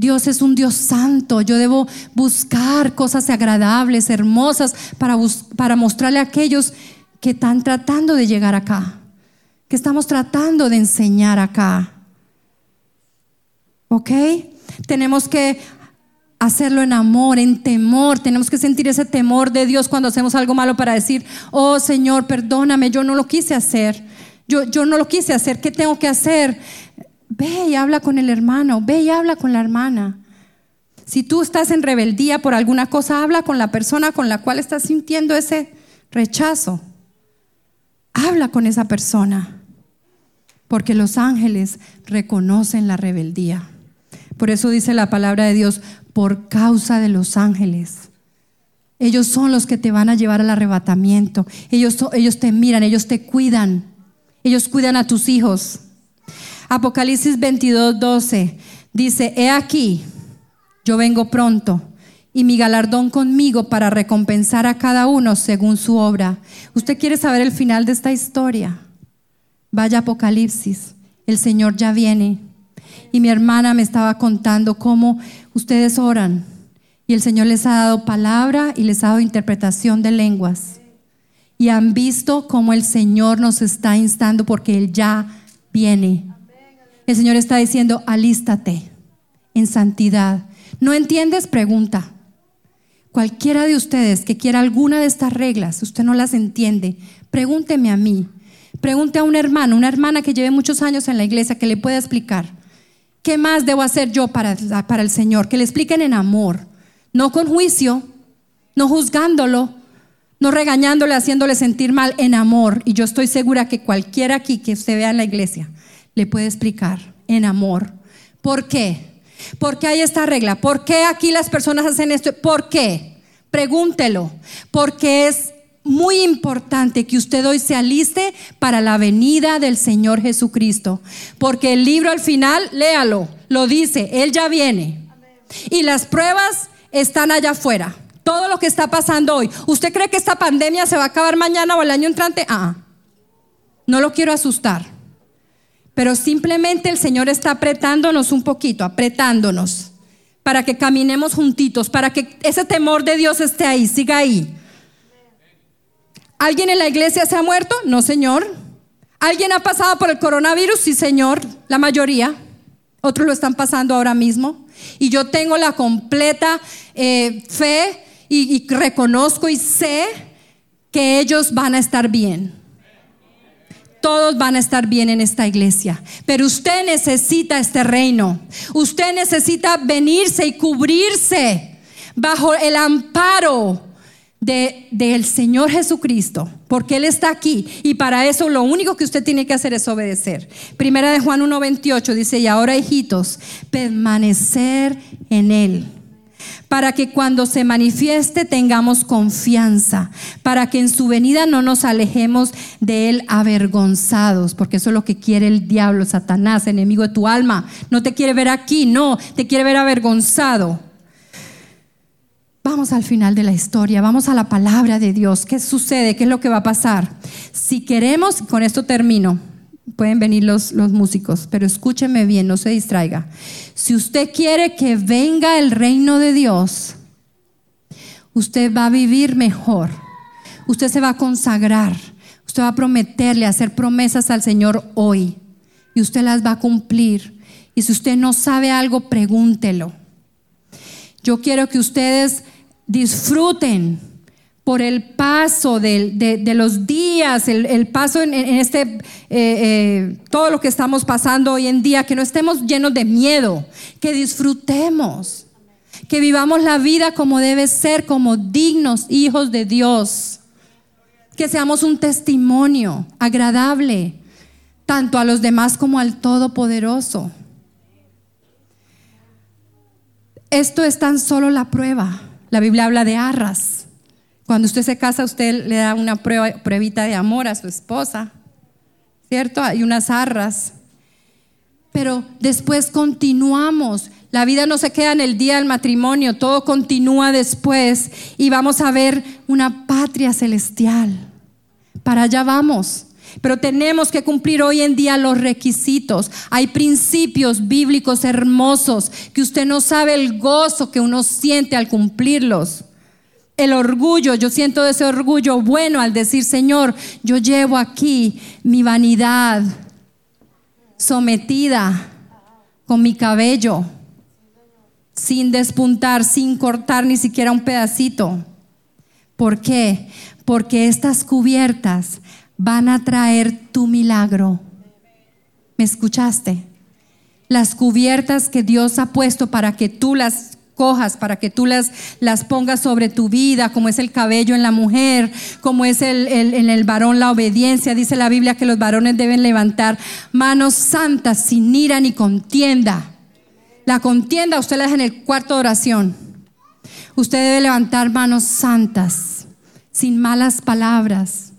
Dios es un Dios santo. Yo debo buscar cosas agradables, hermosas, para, para mostrarle a aquellos que están tratando de llegar acá, que estamos tratando de enseñar acá. ¿Ok? Tenemos que hacerlo en amor, en temor. Tenemos que sentir ese temor de Dios cuando hacemos algo malo para decir, oh Señor, perdóname, yo no lo quise hacer. Yo, yo no lo quise hacer. ¿Qué tengo que hacer? Ve y habla con el hermano, ve y habla con la hermana. Si tú estás en rebeldía por alguna cosa, habla con la persona con la cual estás sintiendo ese rechazo. Habla con esa persona, porque los ángeles reconocen la rebeldía. Por eso dice la palabra de Dios, por causa de los ángeles. Ellos son los que te van a llevar al arrebatamiento. Ellos, te miran, ellos te cuidan. Ellos cuidan a tus hijos. Apocalipsis 22, 12 dice, he aquí, yo vengo pronto y mi galardón conmigo para recompensar a cada uno según su obra. ¿Usted quiere saber el final de esta historia? Vaya Apocalipsis, el Señor ya viene. Y mi hermana me estaba contando cómo ustedes oran y el Señor les ha dado palabra y les ha dado interpretación de lenguas. Y han visto cómo el Señor nos está instando porque Él ya viene. El Señor está diciendo, alístate en santidad. ¿No entiendes? Pregunta. Cualquiera de ustedes que quiera alguna de estas reglas, usted no las entiende, pregúnteme a mí. Pregunte a un hermano, una hermana que lleve muchos años en la iglesia que le pueda explicar. ¿Qué más debo hacer yo para, para el Señor? Que le expliquen en amor, no con juicio, no juzgándolo, no regañándole, haciéndole sentir mal, en amor. Y yo estoy segura que cualquiera aquí que usted vea en la iglesia le puede explicar en amor. ¿Por qué? ¿Por qué hay esta regla? ¿Por qué aquí las personas hacen esto? ¿Por qué? Pregúntelo. Porque es muy importante que usted hoy se aliste para la venida del Señor Jesucristo. Porque el libro al final, léalo, lo dice, Él ya viene. Y las pruebas están allá afuera. Todo lo que está pasando hoy. ¿Usted cree que esta pandemia se va a acabar mañana o el año entrante? Ah, no lo quiero asustar. Pero simplemente el Señor está apretándonos un poquito, apretándonos, para que caminemos juntitos, para que ese temor de Dios esté ahí, siga ahí. ¿Alguien en la iglesia se ha muerto? No, Señor. ¿Alguien ha pasado por el coronavirus? Sí, Señor, la mayoría. Otros lo están pasando ahora mismo. Y yo tengo la completa eh, fe y, reconozco y sé que ellos van a estar bien. Todos van a estar bien en esta iglesia. Pero usted necesita este reino. Usted necesita venirse y cubrirse bajo el amparo del Señor Jesucristo, porque Él está aquí y para eso lo único que usted tiene que hacer es obedecer. Primera de Juan 1.28 dice, y ahora hijitos, permanecer en Él, para que cuando se manifieste tengamos confianza, para que en su venida no nos alejemos de Él avergonzados, porque eso es lo que quiere el diablo, Satanás, enemigo de tu alma. No te quiere ver aquí, no, te quiere ver avergonzado. Vamos al final de la historia, vamos a la palabra de Dios. ¿Qué sucede? ¿Qué es lo que va a pasar? Si queremos, con esto termino, pueden venir los, los músicos, pero escúcheme bien, no se distraiga. Si usted quiere que venga el reino de Dios, usted va a vivir mejor, usted se va a consagrar, usted va a prometerle, hacer promesas al Señor hoy y usted las va a cumplir. Y si usted no sabe algo, pregúntelo. Yo quiero que ustedes disfruten por el paso de, los días, el, paso en, este, eh, eh, todo lo que estamos pasando hoy en día, que no estemos llenos de miedo, que disfrutemos, que vivamos la vida como debe ser, como dignos hijos de Dios, que seamos un testimonio agradable, tanto a los demás como al Todopoderoso. Esto es tan solo la prueba la Biblia habla de arras. Cuando usted se casa, usted le da una prueba, pruebita de amor a su esposa, ¿cierto? Hay unas arras. Pero después continuamos. La vida no se queda en el día del matrimonio, todo continúa después y vamos a ver una patria celestial. Para allá vamos. Pero tenemos que cumplir hoy en día los requisitos. Hay principios bíblicos hermosos que usted no sabe el gozo que uno siente al cumplirlos. El orgullo, yo siento ese orgullo bueno al decir, Señor, yo llevo aquí mi vanidad sometida con mi cabello, sin despuntar, sin cortar ni siquiera un pedacito. ¿Por qué? Porque estas cubiertas van a traer tu milagro. ¿Me escuchaste? Las cubiertas que Dios ha puesto para que tú las cojas, para que tú las, las pongas sobre tu vida, como es el cabello en la mujer, como es el, en el varón la obediencia. Dice la Biblia que los varones deben levantar manos santas sin ira ni contienda. La contienda usted la deja en el cuarto de oración. Usted debe levantar manos santas, sin malas palabras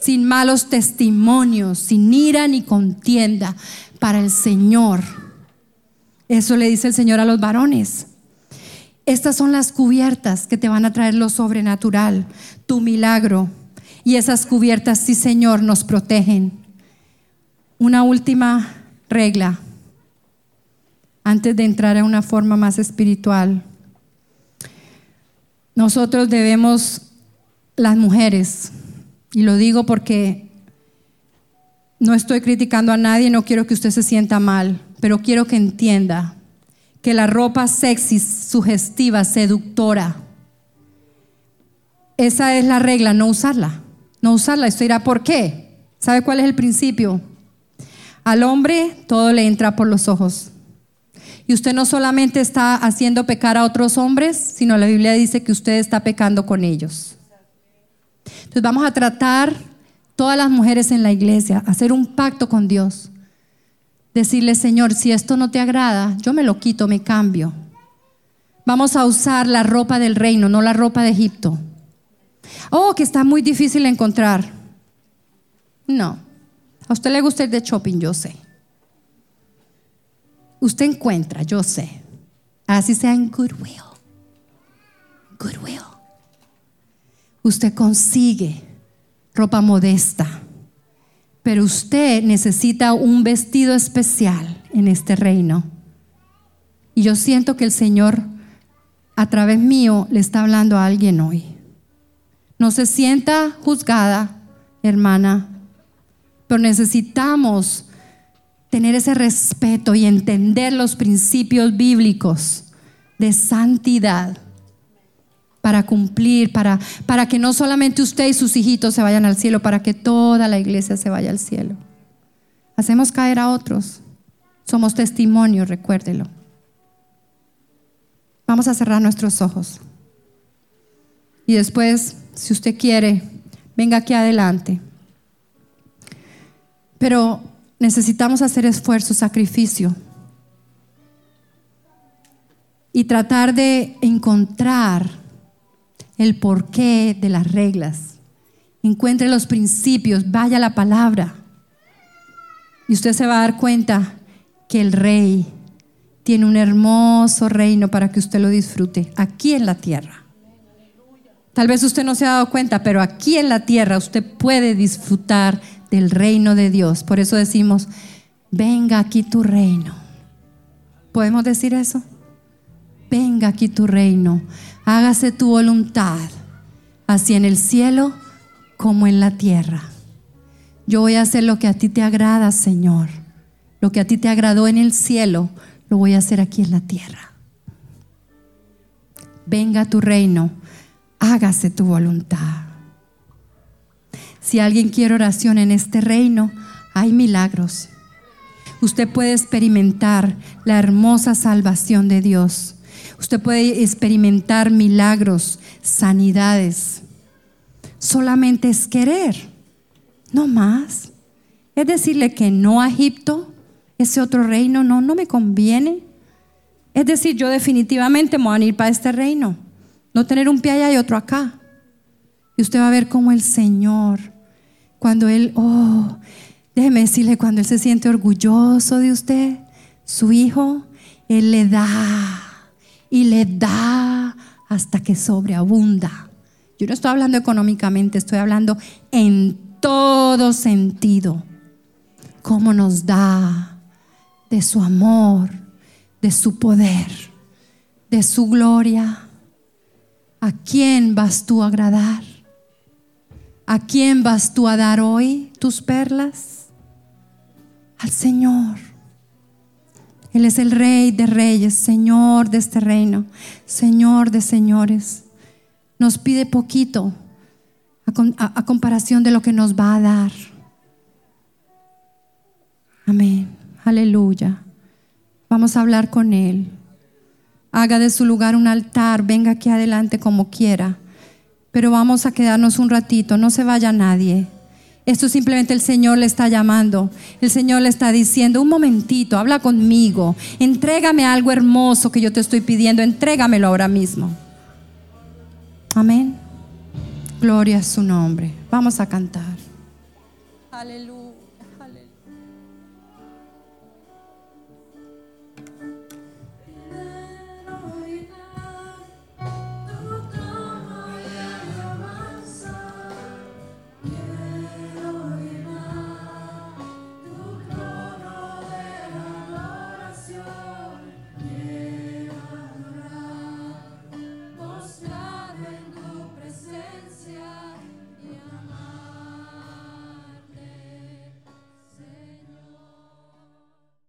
sin malos testimonios, sin ira ni contienda para el Señor. Eso le dice el Señor a los varones. Estas son las cubiertas que te van a traer lo sobrenatural, tu milagro. Y esas cubiertas, sí Señor, nos protegen. Una última regla, antes de entrar a una forma más espiritual. Nosotros debemos, las mujeres, y lo digo porque no estoy criticando a nadie, no quiero que usted se sienta mal, pero quiero que entienda que la ropa sexy, sugestiva, seductora, esa es la regla, no usarla. No usarla. Esto dirá, ¿por qué? ¿Sabe cuál es el principio? Al hombre todo le entra por los ojos. Y usted no solamente está haciendo pecar a otros hombres, sino la Biblia dice que usted está pecando con ellos. Entonces vamos a tratar todas las mujeres en la iglesia, hacer un pacto con Dios. Decirle, Señor, si esto no te agrada, yo me lo quito, me cambio. Vamos a usar la ropa del reino, no la ropa de Egipto. Oh, que está muy difícil encontrar. No. A usted le gusta ir de shopping, yo sé. Usted encuentra, yo sé. Así sea en Goodwill. Goodwill. Usted consigue ropa modesta. Pero usted necesita un vestido especial en este reino. Y yo siento que el Señor a través mío le está hablando a alguien hoy. No se sienta juzgada, hermana, pero necesitamos tener ese respeto y entender los principios bíblicos de santidad para cumplir, para, para que no solamente usted y sus hijitos se vayan al cielo, para que toda la iglesia se vaya al cielo. Hacemos caer a otros. Somos testimonio, recuérdelo. Vamos a cerrar nuestros ojos. Y después, si usted quiere, venga aquí adelante. Pero necesitamos hacer esfuerzo, sacrificio. Y tratar de encontrar el porqué de las reglas. Encuentre los principios, vaya la palabra. Y usted se va a dar cuenta que el rey tiene un hermoso reino para que usted lo disfrute aquí en la tierra. Tal vez usted no se ha dado cuenta, pero aquí en la tierra usted puede disfrutar del reino de Dios. Por eso decimos, venga aquí tu reino. ¿Podemos decir eso? Venga aquí tu reino, hágase tu voluntad, así en el cielo como en la tierra. Yo voy a hacer lo que a ti te agrada, Señor. Lo que a ti te agradó en el cielo, lo voy a hacer aquí en la tierra. Venga tu reino, hágase tu voluntad. Si alguien quiere oración en este reino, hay milagros. Usted puede experimentar la hermosa salvación de Dios. Usted puede experimentar milagros, sanidades. Solamente es querer, no más. Es decirle que no a Egipto, ese otro reino no, no me conviene. Es decir, yo definitivamente me voy a ir para este reino, no tener un pie allá y otro acá. Y usted va a ver cómo el Señor, cuando Él, oh, déjeme decirle, cuando Él se siente orgulloso de usted, su hijo, Él le da y le da hasta que sobreabunda. Yo no estoy hablando económicamente, estoy hablando en todo sentido. Cómo nos da de su amor, de su poder, de su gloria. ¿A quién vas tú a agradar? ¿A quién vas tú a dar hoy tus perlas? Al Señor. Él es el Rey de Reyes, Señor de este reino, Señor de señores. Nos pide poquito a, comparación de lo que nos va a dar. Amén. Aleluya. Vamos a hablar con Él. Haga de su lugar un altar, venga aquí adelante como quiera. Pero vamos a quedarnos un ratito, no se vaya nadie. Esto simplemente el Señor le está llamando. El Señor le está diciendo, un momentito, habla conmigo. Entrégame algo hermoso que yo te estoy pidiendo. Entrégamelo ahora mismo. Amén. Gloria a su nombre. Vamos a cantar. Aleluya.